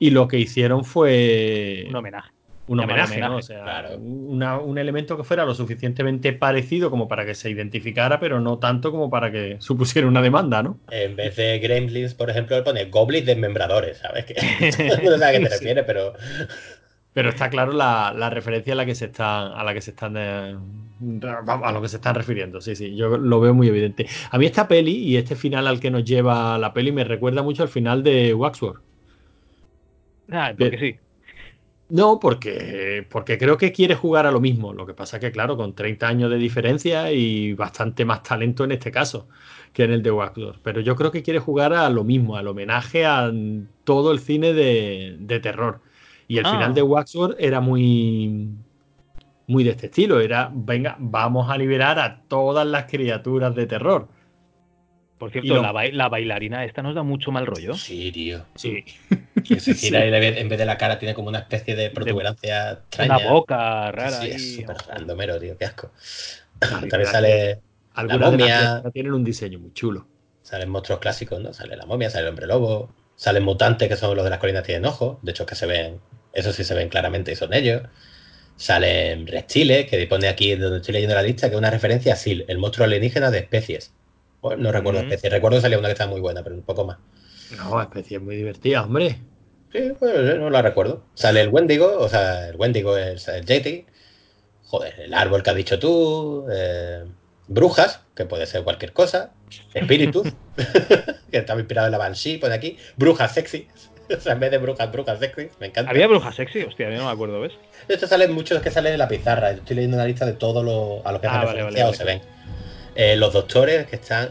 Y lo que hicieron fue un homenaje. Un homenaje, ¿no? O sea, claro. una- un elemento que fuera lo suficientemente parecido como para que se identificara, pero no tanto como para que supusiera una demanda, ¿no? En vez de Gremlins, por ejemplo, le pone goblins desmembradores, ¿sabes? Que no sé a qué te Sí. refieres, pero Pero está claro la, la referencia a la que se están, a la que se están eh, a lo que se están refiriendo. Sí, sí, yo lo veo muy evidente. A mí esta peli y este final al que nos lleva la peli me recuerda mucho al final de Waxwork. Ah, porque sí. No, porque, porque creo que quiere jugar a lo mismo. Lo que pasa que, claro, con 30 años de diferencia y bastante más talento en este caso que en el de Waxdor. Pero yo creo que quiere jugar a lo mismo, al homenaje a todo el cine de, de terror. Y el Ah. final de Waxworld era muy, muy de este estilo. Era, venga, vamos a liberar a todas las criaturas de terror. Por cierto, lo- la, bai- la bailarina esta nos da mucho mal rollo. Sí, tío. Sí. Que se gira Sí. y en vez de la cara tiene como una especie de protuberancia extraña. Una boca rara. Sí, ahí. es súper randomero, tío. Qué asco. También También sale la Algunas de momia, tienen un diseño muy chulo. salen monstruos clásicos, ¿no? Sale la momia, sale el hombre lobo, salen mutantes que son los de las colinas tienen ojos, de hecho que se ven, eso sí se ven claramente y son ellos. Salen reptiles, que pone aquí donde estoy leyendo la lista, que es una referencia a Sil, el monstruo alienígena de especies. Bueno, no recuerdo Mm. especies, recuerdo que salía una que estaba muy buena, pero un poco más. No, especie muy divertida, hombre. Sí, pues, no la recuerdo. Sale el Wendigo, o sea, el Wendigo es el Yeti. Joder, el árbol que has dicho tú. eh, brujas, que puede ser cualquier cosa. Espíritus, que estaba inspirado en la Banshee, pone aquí. Brujas sexy. O sea, en vez de brujas, brujas sexy. Me encanta. Había bruja sexy, hostia, yo no me acuerdo, ¿ves? De hecho, salen muchos que salen en la pizarra. Yo estoy leyendo una lista de todo lo, a lo que Ah, vale, vale, o se vale. ven. Eh, los doctores que están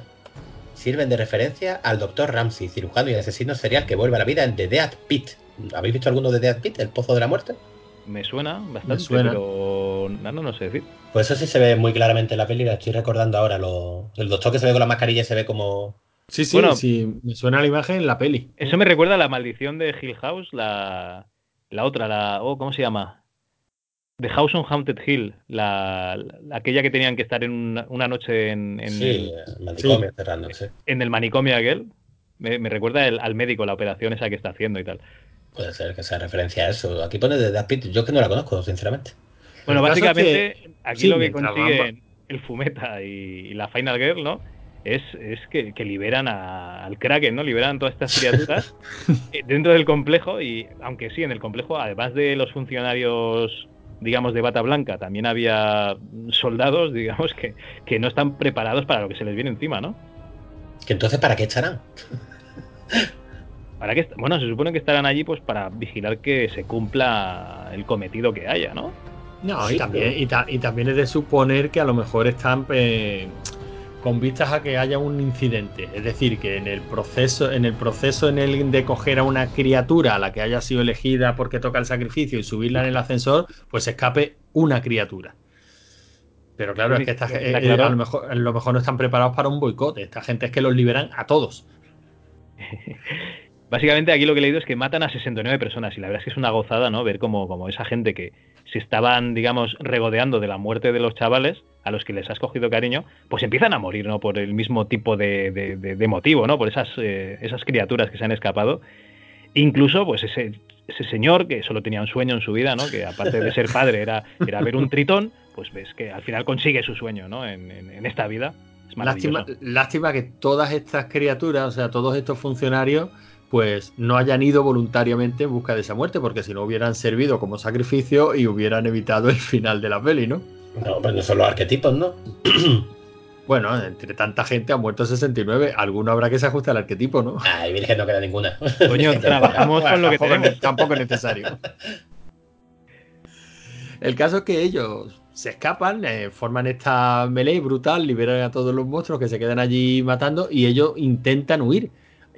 sirven de referencia al doctor Ramsey, cirujano y asesino serial que vuelve a la vida en The Dead Pit. ¿Habéis visto alguno de Dead Pit, el pozo de la muerte? Me suena bastante, suena. pero no, no, no sé decir. Pues eso sí se ve muy claramente en la peli, la estoy recordando ahora. Lo, el doctor que se ve con la mascarilla se ve como. Sí, sí, Bueno. sí, me suena la imagen en la peli. Eso me recuerda a la maldición de Hill House, la, la otra, la. Oh, ¿Cómo se llama? The House on Haunted Hill, la, la- aquella que tenían que estar en una, una noche en, en, sí, el, el manicomio en el manicomio aquel. Me, me recuerda el- al médico, la operación esa que está haciendo y tal. Puede ser que sea referencia a eso. Aquí pone The Dead Pit, yo es que no la conozco, sinceramente. Bueno, El básicamente, que- aquí sí, lo que consiguen el Fumeta y, y la Final Girl, ¿no? Es, es que, que liberan a- al Kraken, ¿no? Liberan todas estas criaturas eh, dentro del complejo y, aunque sí, en el complejo, además de los funcionarios, digamos, de bata blanca, también había soldados, digamos, que, que no están preparados para lo que se les viene encima, ¿no? Que entonces, ¿para qué estarán? ¿Para qué bueno, se supone que estarán allí pues para vigilar que se cumpla el cometido que haya, ¿no? No, Sí, y, también, pero- y, ta- y también es de suponer que a lo mejor están eh, con vistas a que haya un incidente. Es decir, que en el proceso, en el proceso en el de coger a una criatura a la que haya sido elegida porque toca el sacrificio y subirla en el ascensor, pues escape una criatura. Pero claro, es que esta, eh, claro. a, lo mejor, a lo mejor no están preparados para un boicot. Esta gente es que los liberan a todos. Básicamente aquí lo que he leído es que matan a 69 personas y la verdad es que es una gozada, ¿no? Ver como, como esa gente que se estaban, digamos, regodeando de la muerte de los chavales a los que les has cogido cariño, pues empiezan a morir, ¿no? Por el mismo tipo de, de- de- de motivo, ¿no? Por esas, eh, esas criaturas que se han escapado. Incluso, pues ese, ese señor que solo tenía un sueño en su vida, ¿no? Que aparte de ser padre era, era ver un tritón, pues ves que al final consigue su sueño, ¿no? En, en- en esta vida. Es. Lástima, lástima que todas estas criaturas, o sea, todos estos funcionarios, pues no hayan ido voluntariamente en busca de esa muerte, porque si no hubieran servido como sacrificio y hubieran evitado el final de la peli, ¿no? No, pero no son los arquetipos, ¿no? Bueno, entre tanta gente han muerto 69, alguno habrá que se ajuste al arquetipo, ¿no? Ay, Virgen, no queda ninguna. Coño, trabajamos con lo que tampoco, tenemos. tampoco es necesario. El caso es que ellos se escapan, eh, forman esta melee brutal, liberan a todos los monstruos que se quedan allí matando y ellos intentan huir.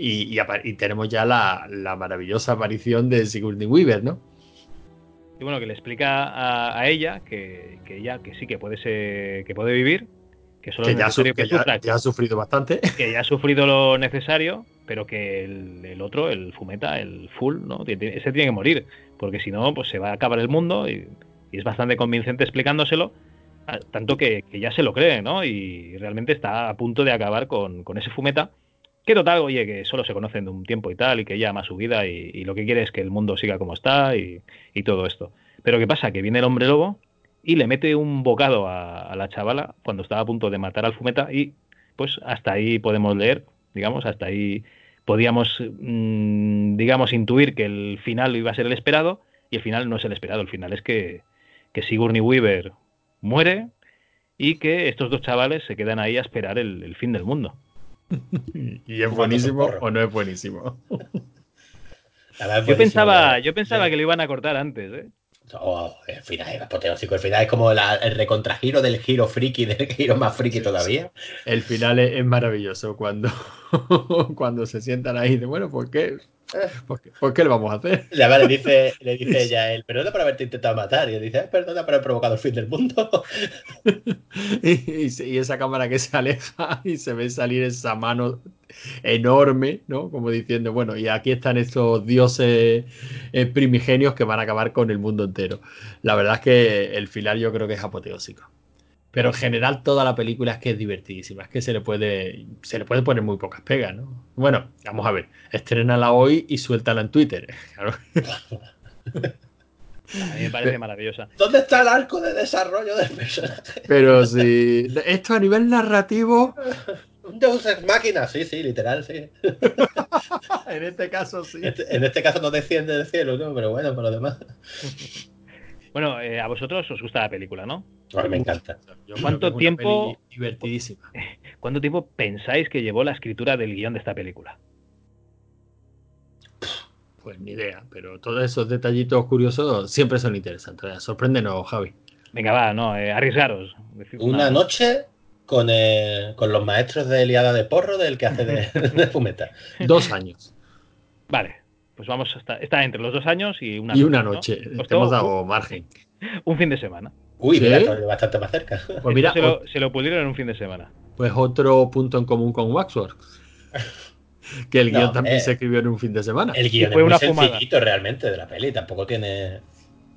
Y, y y tenemos ya la, la maravillosa aparición de Sigourney Weaver, ¿no? Y bueno, que le explica a, a ella que, que ella que sí que puede ser, que puede vivir, que solo Que ya, su- que, que ya- ha sufrido bastante. que ya ha sufrido lo necesario, pero que el, el otro, el fumeta, el full, ¿no? Tiene- Ese tiene que morir, porque si no, pues se va a acabar el mundo y, y es bastante convincente explicándoselo, a- tanto que, que ya se lo cree, ¿no? Y realmente está a punto de acabar con, con ese fumeta. Que total, oye, que solo se conocen de un tiempo y tal, y que ella ama su vida y, lo que quiere es que el mundo siga como está y, todo esto. Pero ¿qué pasa? Que viene el hombre lobo y le mete un bocado a, la chavala cuando estaba a punto de matar al fumeta y pues hasta ahí podemos leer, digamos, hasta ahí podíamos, mm, digamos, intuir que el final iba a ser el esperado y el final no es el esperado, el final es que, que Sigourney Weaver muere y que estos dos chavales se quedan ahí a esperar el fin del mundo. Y es buenísimo o no es buenísimo. Es Yo pensaba, yo pensaba que lo iban a cortar antes, ¿eh? Oh, el final es apoteósico. El final es como la- el recontragiro del giro friki, del giro más friki todavía. El final es, es maravilloso cuando, cuando se sientan ahí de bueno, ¿por qué? ¿Por qué, por qué le vamos a hacer? Y además le dice, le dice ella él, perdona por haberte intentado matar. Y él dice, "Ah, perdona por haber provocado el fin del mundo. Y, y se- y esa cámara que se aleja y se ve salir esa mano enorme, ¿no? Como diciendo, bueno, y aquí están estos dioses eh, primigenios que van a acabar con el mundo entero. La verdad es que el final yo creo que es apoteósico. Pero en general toda la película es que es divertidísima, es que se le puede, se le puede poner muy pocas pegas, ¿no? Bueno, vamos a ver, estrénala hoy y suéltala en Twitter. Claro. A mí me parece maravillosa. ¿Dónde está el arco de desarrollo del personaje? Pero si esto a nivel narrativo, Un Deus Ex Máquina, sí, sí, literal, sí. en este caso sí. Este- En este caso no desciende del cielo, ¿no? Pero bueno, por lo demás. Bueno, eh, a vosotros os gusta la película, ¿no? Me encanta. Yo ¿Cuánto tiempo- Divertidísima. ¿Cuánto tiempo pensáis que llevó la escritura del guion de esta película? Pues ni idea, pero todos esos detallitos curiosos siempre son interesantes. Sorpréndenos, Javi. Venga, va, no, eh, arriesgaros. Una noche con, eh, con los maestros de Eliada de Porro del que hace de, de fumeta. Dos años Vale, pues vamos hasta. Está entre los dos años y una y una ¿no? noche. Costó Te hemos dado margen. un fin de semana. Uy, ¿Sí? mira, bastante más cerca. Pues mira, se, lo, se lo pudieron en un fin de semana. pues otro punto en común con Waxwork. Que el No, guion también eh, se escribió en un fin de semana. El guion fue es muy una fumada. sencillito realmente de la peli, tampoco tiene...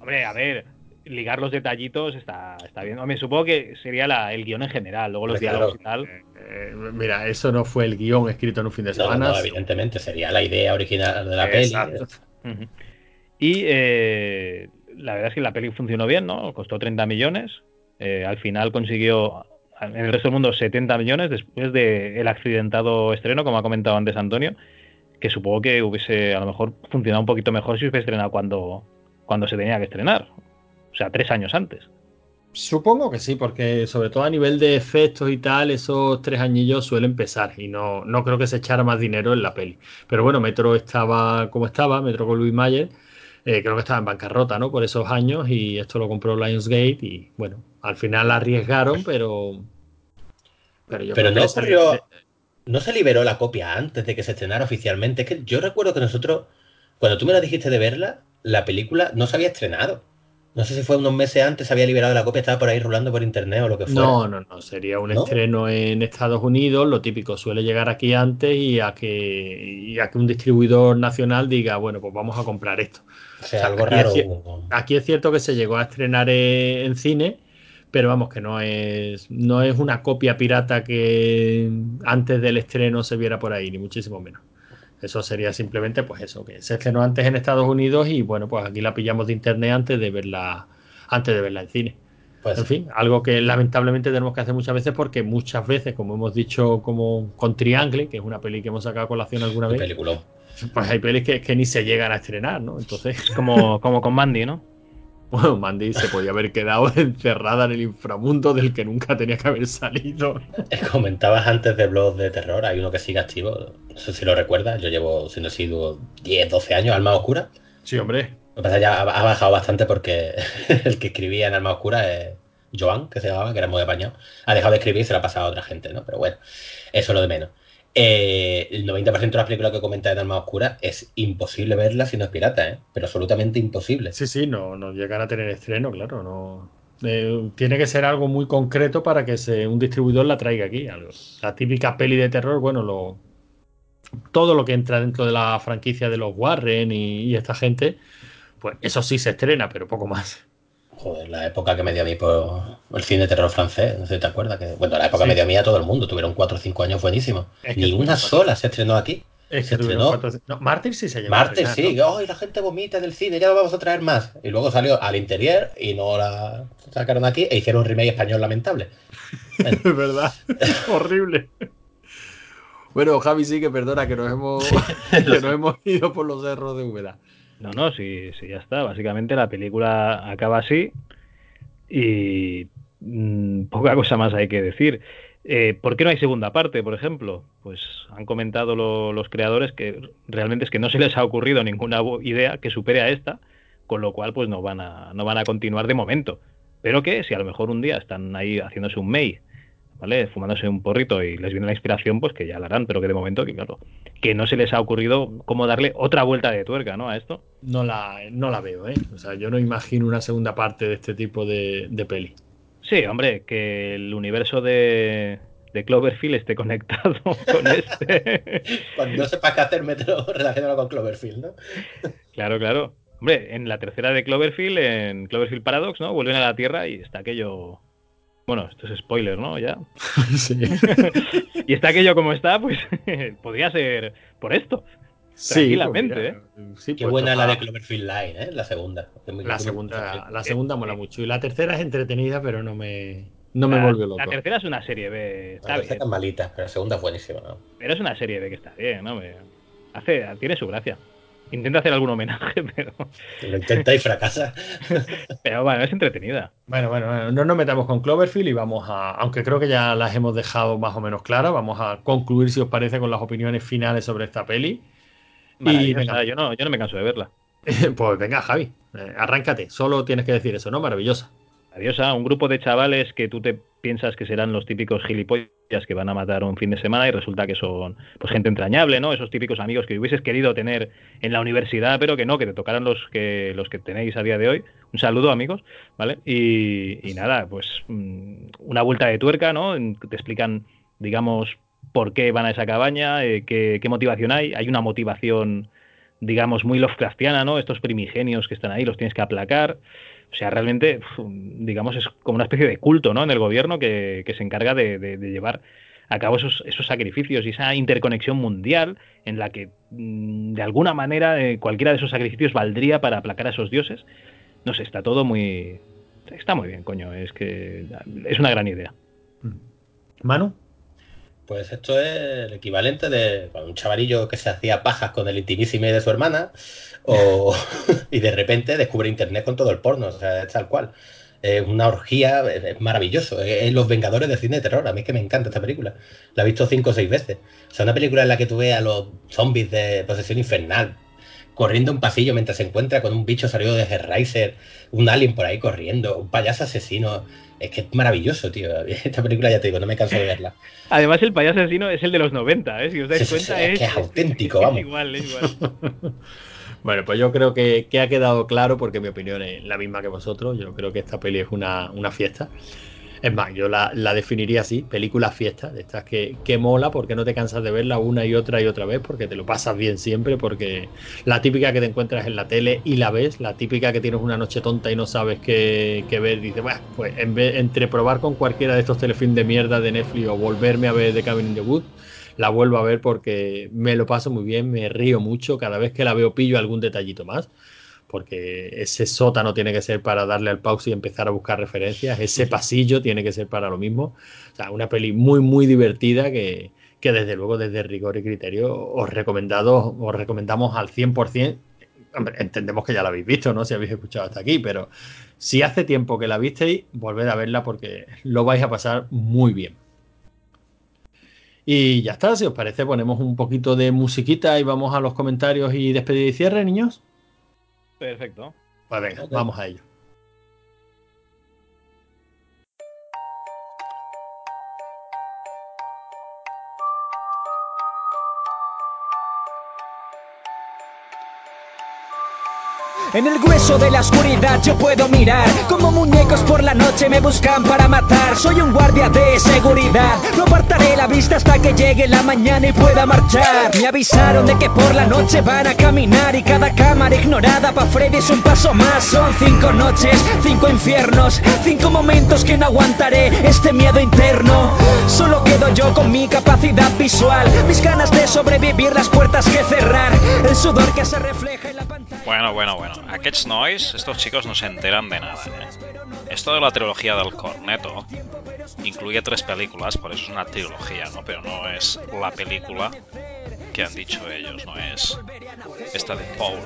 Hombre, a ver, ligar los detallitos está, está bien. Hombre, supongo que sería la, el guion en general, luego los diálogos claro. y tal. Eh, mira, eso no fue el guion escrito en un fin de semana. no, evidentemente, sería la idea original de la Exacto. peli. Ujú. Y eh, la verdad es que la peli funcionó bien, ¿no? Costó 30 millones. Eh, al final consiguió en el resto del mundo 70 millones después del accidentado estreno, como ha comentado antes Antonio, que supongo que hubiese a lo mejor funcionado un poquito mejor si hubiese estrenado cuando, cuando se tenía que estrenar. O sea, tres años antes. Supongo que sí, porque sobre todo a nivel de efectos y tal, esos tres añillos suelen pesar y no, no creo que se echara más dinero en la peli. Pero bueno, Metro estaba como estaba, Metro con Louis Mayer, eh, creo que estaba en bancarrota, ¿no? Por esos años y esto lo compró Lionsgate y bueno, al final arriesgaron, pero... Pero, yo Pero creo no que se- ocurrió... No se liberó la copia antes de que se estrenara oficialmente. Es que yo recuerdo que nosotros, cuando tú me la dijiste de verla, la película no se había estrenado. No sé si fue unos meses antes, se había liberado la copia, estaba por ahí rolando por internet o lo que fuera. No, no, no, sería un ¿No? estreno en Estados Unidos, lo típico suele llegar aquí antes y a que, y a que un distribuidor nacional diga, bueno, pues vamos a comprar esto. O sea, algo aquí raro. es. Aquí es cierto que se llegó a estrenar eh, en cine, pero vamos, que no es, no es una copia pirata que antes del estreno se viera por ahí, ni muchísimo menos. Eso sería simplemente, pues eso, que se estrenó antes en Estados Unidos y bueno, pues aquí la pillamos de internet antes de verla, antes de verla en cine. Pues, En fin, algo que lamentablemente tenemos que hacer muchas veces porque muchas veces, como hemos dicho, como con Triangle, que es una peli que hemos sacado a colación alguna un vez, pues hay pelis que, que ni se llegan a estrenar, ¿no? Entonces, Como, como con Mandy, ¿no? Bueno, Mandy se podía haber quedado encerrada en el inframundo del que nunca tenía que haber salido. Comentabas antes de blogs de terror, hay uno que sigue activo, no sé si lo recuerdas, yo llevo siendo sido 10, 12 años, Alma Oscura. Sí, hombre. Lo que pasa es que ya ha ha bajado bastante porque el que escribía en Alma Oscura es Joan, que se llamaba, que era muy apañado. Ha dejado de escribir y se lo ha pasado a otra gente, ¿no? Pero bueno, eso es lo de menos. Eh, el 90% de las películas que comenta en Alma Oscura es imposible verlas si no es pirata, ¿eh? Pero absolutamente imposible. Sí, sí, no, no llegan a tener estreno, claro, no. Eh, tiene que ser algo muy concreto para que se, un distribuidor la traiga aquí. Algo. La típica peli de terror, bueno, lo, todo lo que entra dentro de la franquicia de los Warren y, y esta gente, pues eso sí se estrena, pero poco más. Joder, la época que me dio a mí por el cine de terror francés, no sé si te acuerdas. Que, bueno, la época Sí. me dio a mí a todo el mundo, tuvieron 4 o 5 años buenísimos. Es que Ni una cuatro. sola se estrenó aquí. Es Se que tuvieron estrenó cuatro- no, Mártir sí se llevó Martes estrenar, sí, ¿no? ¡ay, la gente vomita del cine! Ya lo vamos a traer más. Y luego salió al interior y no la sacaron aquí e hicieron un remake español lamentable. Es verdad. Horrible. Bueno, Javi sí que perdona que nos hemos, que nos hemos ido por los cerros de humedad. No, no, sí, sí, ya está. Básicamente la película acaba así y mm, poca cosa más hay que decir. Eh, ¿Por qué no hay segunda parte, por ejemplo? Pues han comentado lo- los creadores que realmente es que no se les ha ocurrido ninguna idea que supere a esta, con lo cual pues no van a, no van a continuar de momento. Pero que si a lo mejor un día están ahí haciéndose un May, ¿vale? Fumándose un porrito y les viene la inspiración, pues que ya la harán, pero que de momento, que claro, que no se les ha ocurrido cómo darle otra vuelta de tuerca, ¿no? A esto. No la, no la veo, ¿eh? O sea, yo no imagino una segunda parte de este tipo de, de peli. Sí, hombre, que el universo de, de Cloverfield esté conectado con este. Cuando no sepas qué hacer, mételo relacionado con Cloverfield, ¿no? Claro, claro. Hombre, en la tercera de Cloverfield, en Cloverfield Paradox, ¿no? Vuelven a la Tierra y está aquello. Bueno, esto es spoiler, ¿no? Ya. sí. y está aquello como está, pues podría ser por esto. Tranquilamente, pues ¿eh? mira, sí, Qué pues buena la de Cloverfield Line, ¿eh? La segunda. La segunda, la segunda mola mucho. Y la tercera es entretenida, pero no me, no me volvió loco. La tercera es una serie B, está La bien. tercera es malita, pero la segunda es buenísima, ¿no? Pero es una serie B que está bien, ¿no? Me- Hace, tiene su gracia. Intenta hacer algún homenaje, pero, Lo intenta y fracasa. pero bueno, es entretenida. Bueno, bueno, bueno, no nos metamos con Cloverfield y vamos a, aunque creo que ya las hemos dejado más o menos claras, vamos a concluir, si os parece, con las opiniones finales sobre esta peli. Y venga, yo, no, yo no me canso de verla. pues venga, Javi, eh, arráncate. Solo tienes que decir eso, ¿no? Maravillosa. Adiosa, un grupo de chavales que tú te piensas que serán los típicos gilipollas que van a matar un fin de semana y resulta que son pues gente entrañable, ¿no? Esos típicos amigos que hubieses querido tener en la universidad, pero que no, que te tocaran los que los que tenéis a día de hoy. Un saludo, amigos, ¿vale? Y, nada, pues mm, una vuelta de tuerca, ¿no? Te explican, digamos, por qué van a esa cabaña, eh, qué, qué motivación hay. Hay una motivación, digamos, muy Lovecraftiana, ¿no? Estos primigenios que están ahí los tienes que aplacar. O sea, realmente, digamos, es como una especie de culto, ¿no? En el gobierno que, que se encarga de, de- de llevar a cabo esos, esos sacrificios y esa interconexión mundial en la que, mm, de alguna manera, eh, cualquiera de esos sacrificios valdría para aplacar a esos dioses. No sé, está todo muy... Está muy bien, coño. Es que es una gran idea. Manu. Pues esto es el equivalente de bueno, un chavarillo que se hacía pajas con el intimísime de su hermana o, y de repente descubre internet con todo el porno, o sea, es tal cual. Es una orgía, es, es maravilloso. Es, es Los Vengadores del cine de terror. A mí es que me encanta esta película. La he visto cinco o seis veces. O sea, una película en la que tú ves a los zombies de posesión infernal corriendo un pasillo mientras se encuentra con un bicho salido de Hellraiser, un alien por ahí corriendo, un payaso asesino. Es que es maravilloso, tío. Esta película ya te digo, no me canso de verla. Además, el payaso asesino es el de los 90, ¿eh? Si os dais Sí, cuenta, sí, es es, que es auténtico, es vamos. igual, es igual. Bueno, pues yo creo que, que ha quedado claro, porque mi opinión es la misma que vosotros. Yo creo que esta peli es una, una fiesta. Es más, yo la, la definiría así, película fiesta, de estas que, que mola porque no te cansas de verla una y otra y otra vez, porque te lo pasas bien siempre, porque la típica que te encuentras en la tele y la ves, la típica que tienes una noche tonta y no sabes qué, qué ver, dices, bueno, pues en vez, entre probar con cualquiera de estos telefilms de mierda de Netflix o volverme a ver The Cabin in the Woods, la vuelvo a ver porque me lo paso muy bien, me río mucho, cada vez que la veo pillo algún detallito más, porque ese sótano tiene que ser para darle al pause y empezar a buscar referencias, ese pasillo tiene que ser para lo mismo, o sea, una peli muy muy divertida que, que desde luego desde rigor y criterio os recomendado, os recomendamos al 100%. Hombre, entendemos que ya la habéis visto, ¿no? Si habéis escuchado hasta aquí, pero si hace tiempo que la visteis, volved a verla porque lo vais a pasar muy bien. Y ya está, si os parece, ponemos un poquito de musiquita y vamos a los comentarios y despedida y cierre, niños. Perfecto. Pues venga, vamos a ello. En el grueso de la oscuridad yo puedo mirar. Como muñecos por la noche me buscan para matar. Soy un guardia de seguridad. No apartaré la vista hasta que llegue la mañana y pueda marchar. Me avisaron de que por la noche van a caminar Y cada cámara ignorada pa' Freddy es un paso más. Son cinco noches, cinco infiernos Cinco momentos que no aguantaré este miedo interno. Solo quedo yo con mi capacidad visual. Mis ganas de sobrevivir, las puertas que cerrar. El sudor que se refleja en la pantalla. Bueno, bueno, bueno. Aquests nois, estos chicos no se enteran de nada. ¿eh? Esto de la trilogía del corneto incluye tres películas, por eso es una trilogía, ¿no? Pero no es la película que han dicho ellos, no es esta de Paul.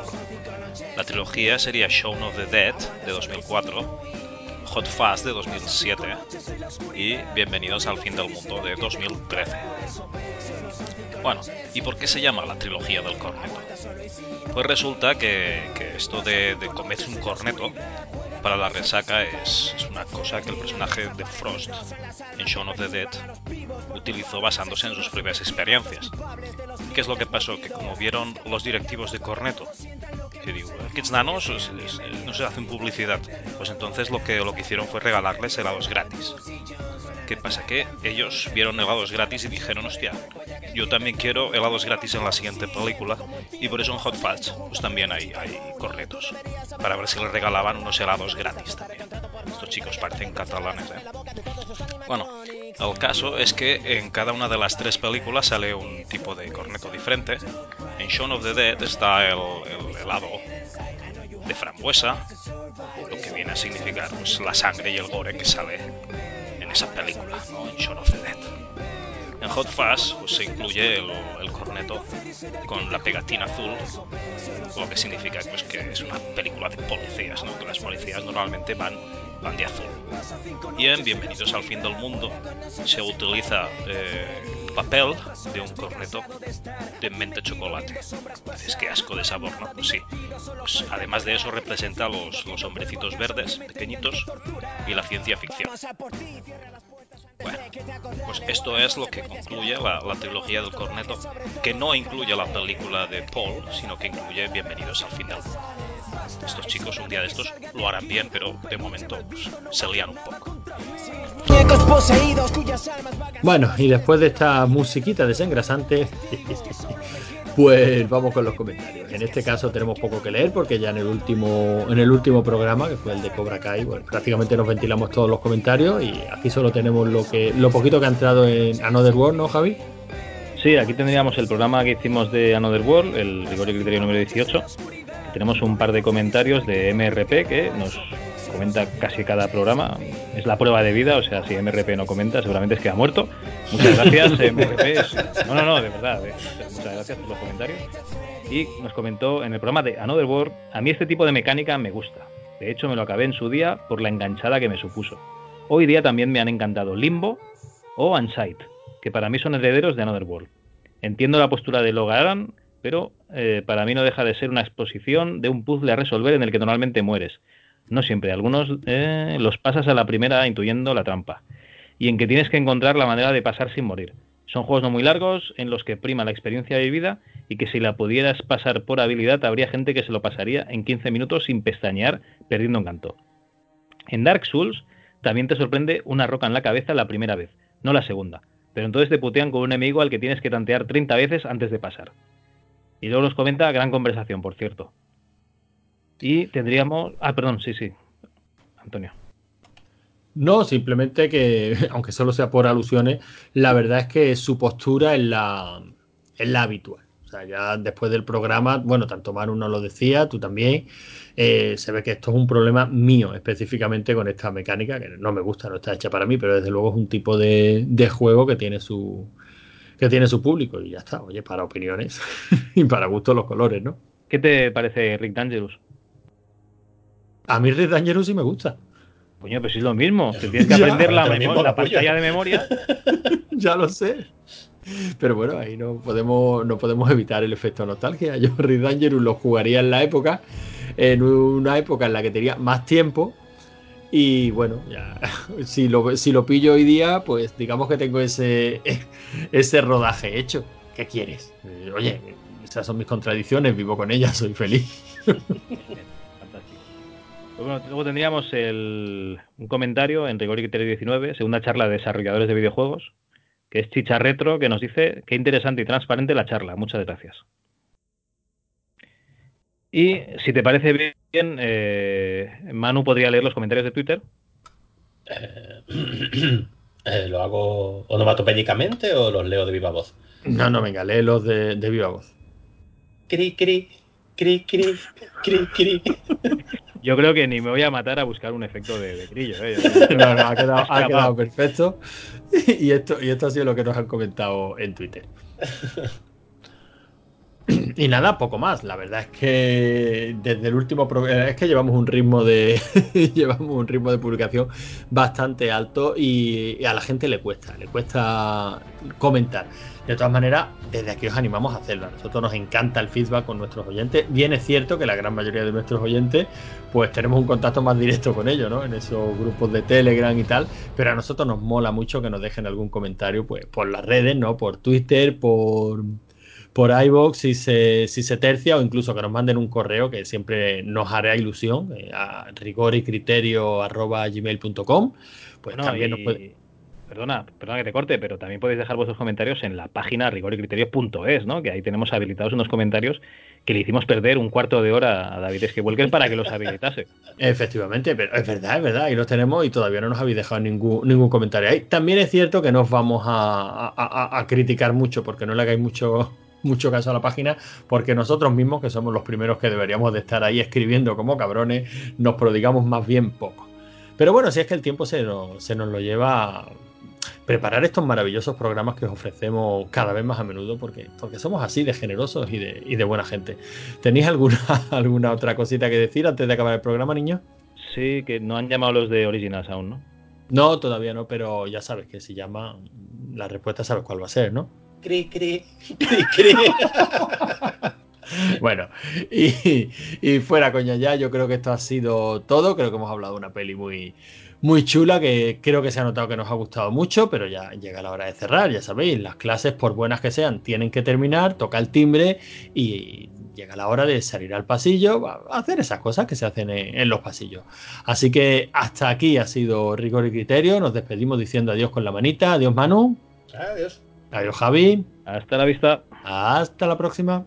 La trilogía sería Shaun of the Dead de 2004, Hot Fuzz de 2007 y Bienvenidos al fin del mundo de 2013. Bueno, ¿y por qué se llama la trilogía del corneto? Pues resulta que, que esto de, de comerse un corneto para la resaca es, una cosa que el personaje de Frost en Shaun of the Dead utilizó basándose en sus propias experiencias. ¿Qué es lo que pasó? Que como vieron los directivos de Corneto, que digo, Kids Nanos no se hacen publicidad, pues entonces lo que, lo que hicieron fue regalarles helados gratis. ¿Qué pasa? Que ellos vieron helados gratis y dijeron, hostia, yo también quiero helados gratis en la siguiente película y por eso en Hot Fudge pues también hay, hay cornetos para ver si les regalaban unos helados gratis también. Estos chicos parecen catalanes, ¿eh? Bueno, el caso es que en cada una de las tres películas sale un tipo de corneto diferente. En Shaun of the Dead está el, el helado de frambuesa, lo que viene a significar pues, la sangre y el gore que sale en esa película, ¿no? en Shaun of the Dead. En Hot Fuzz pues, se incluye el, el corneto con la pegatina azul, lo que significa pues, que es una película de policías, ¿no? que las policías normalmente van, van de azul. Y en Bienvenidos al fin del mundo se utiliza eh, papel de un corneto de menta chocolate. Dices que asco de sabor, ¿no? Pues sí. Pues, además de eso representa los, los hombrecitos verdes, pequeñitos, y la ciencia ficción. Bueno, pues esto es lo que concluye la, la trilogía del corneto, que no incluye la película de Paul, sino que incluye Bienvenidos al fin del mundo. Estos chicos un día de estos lo harán bien, pero de momento pues, se lían un poco. Bueno, y después de esta musiquita desengrasante, pues vamos con los comentarios. En este caso tenemos poco que leer porque ya en el último, en el último programa, que fue el de Cobra Kai, pues, prácticamente nos ventilamos todos los comentarios y aquí solo tenemos lo que, lo poquito que ha entrado en Another World, ¿no, Javi? Sí, aquí tendríamos el programa que hicimos de Another World, el rigor y criterio número 18. que tenemos un par de comentarios de MRP que nos comenta casi cada programa. Es la prueba de vida, o sea, si MRP no comenta, seguramente es que ha muerto. Muchas gracias, MRP. No, no, no, de verdad. eh, Muchas gracias por los comentarios. Y nos comentó en el programa de Another World, a mí este tipo de mecánica me gusta. De hecho, me lo acabé en su día por la enganchada que me supuso. Hoy día también me han encantado Limbo o Unsight, que para mí son herederos de Another World. Entiendo la postura de Logaran, pero eh, para mí no deja de ser una exposición de un puzzle a resolver en el que normalmente mueres. No siempre, algunos eh, los pasas a la primera intuyendo la trampa. Y en que tienes que encontrar la manera de pasar sin morir. Son juegos no muy largos, en los que prima la experiencia vivida y que si la pudieras pasar por habilidad habría gente que se lo pasaría en 15 minutos sin pestañear, perdiendo encanto. En Dark Souls también te sorprende una roca en la cabeza la primera vez, no la segunda. Pero entonces te putean con un enemigo al que tienes que tantear 30 veces antes de pasar. Y luego nos comenta, gran conversación, por cierto. Y tendríamos... Ah, perdón, sí, sí. Antonio. No, simplemente que, aunque solo sea por alusiones, la verdad es que su postura es la, es la habitual. O sea, ya después del programa, bueno, tanto Manu nos lo decía, tú también, eh, se ve que esto es un problema mío específicamente con esta mecánica, que no me gusta, no está hecha para mí, pero desde luego es un tipo de, de juego que tiene su que tiene su público y ya está, oye, para opiniones y para gustos los colores, ¿no? ¿Qué te parece Rick Dangerous? A mí Red Dangerous sí me gusta. Coño, pero si es lo mismo. Te tienes que Ya, aprender la, lo memo- mismo, la pantalla de memoria. ya lo sé. Pero bueno, ahí no podemos, no podemos evitar el efecto nostalgia. Yo Red Dangerous lo jugaría en la época, en una época en la que tenía más tiempo. Y bueno, ya, si lo, si lo pillo hoy día, pues digamos que tengo ese, ese rodaje hecho. ¿Qué quieres? Eh, Oye, esas son mis contradicciones, vivo con ellas, soy feliz. Bueno, luego tendríamos el- un comentario en Rigor y Criterio 19, segunda charla de desarrolladores de videojuegos, que es Chicha Retro, que nos dice qué interesante y transparente la charla. Muchas gracias. Y si te parece bien, eh, Manu podría leer los comentarios de Twitter. Eh, ¿Lo hago onomatopédicamente o los leo de viva voz? No, no, venga, léelos de, de viva voz. Cri, cri, cri, cri, cri, cri. Yo creo que ni me voy a matar a buscar un efecto de, de grillo. ¿eh? No, no, ha quedado, ha quedado perfecto. Y esto, y esto ha sido lo que nos han comentado en Twitter. y nada, poco más. La verdad es que desde el último eh, es que llevamos un ritmo de llevamos un ritmo de publicación bastante alto y, y a la gente le cuesta, le cuesta comentar. De todas maneras, desde aquí os animamos a hacerlo. A nosotros nos encanta el feedback con nuestros oyentes. Bien es cierto que la gran mayoría de nuestros oyentes, pues tenemos un contacto más directo con ellos, ¿no? En esos grupos de Telegram y tal. Pero a nosotros nos mola mucho que nos dejen algún comentario, pues, por las redes, ¿no? Por Twitter, por por iVoox si se, si se tercia o incluso que nos manden un correo que siempre nos hará ilusión eh, a rigor y criterio arroba gmail.com pues Bueno, también y- nos puede Perdona, perdona que te corte, pero también podéis dejar vuestros comentarios en la página rigorycriterios.es, ¿no? Que ahí tenemos habilitados unos comentarios que le hicimos perder un cuarto de hora a David Esquewelker para que los habilitase. Efectivamente, pero es verdad, es verdad, ahí los tenemos y todavía no nos habéis dejado ningún, ningún comentario ahí. También es cierto que no os vamos a, a- a- a criticar mucho porque no le hagáis mucho, mucho caso a la página, porque nosotros mismos, que somos los primeros que deberíamos de estar ahí escribiendo como cabrones, nos prodigamos más bien poco. Pero bueno, si es que el tiempo se nos, se nos lo lleva a preparar estos maravillosos programas que os ofrecemos cada vez más a menudo, porque, porque somos así de generosos y de, y de buena gente. ¿Tenéis alguna, alguna otra cosita que decir antes de acabar el programa, niños? Sí, que no han llamado los de Originals aún, ¿no? No, todavía no, pero ya sabes que si llama, la respuesta sabes cuál va a ser, ¿no? Cri, cri, cri, cri. Bueno, y, y fuera coña ya, yo creo que esto ha sido todo. Creo que hemos hablado de una peli muy, muy chula que creo que se ha notado que nos ha gustado mucho, pero ya llega la hora de cerrar. Ya sabéis, las clases, por buenas que sean, tienen que terminar, toca el timbre y llega la hora de salir al pasillo, a hacer esas cosas que se hacen en, en los pasillos. Así que hasta aquí ha sido rigor y criterio. Nos despedimos diciendo adiós con la manita. Adiós, Manu. Adiós. Adiós, Javi. Hasta la vista. Hasta la próxima.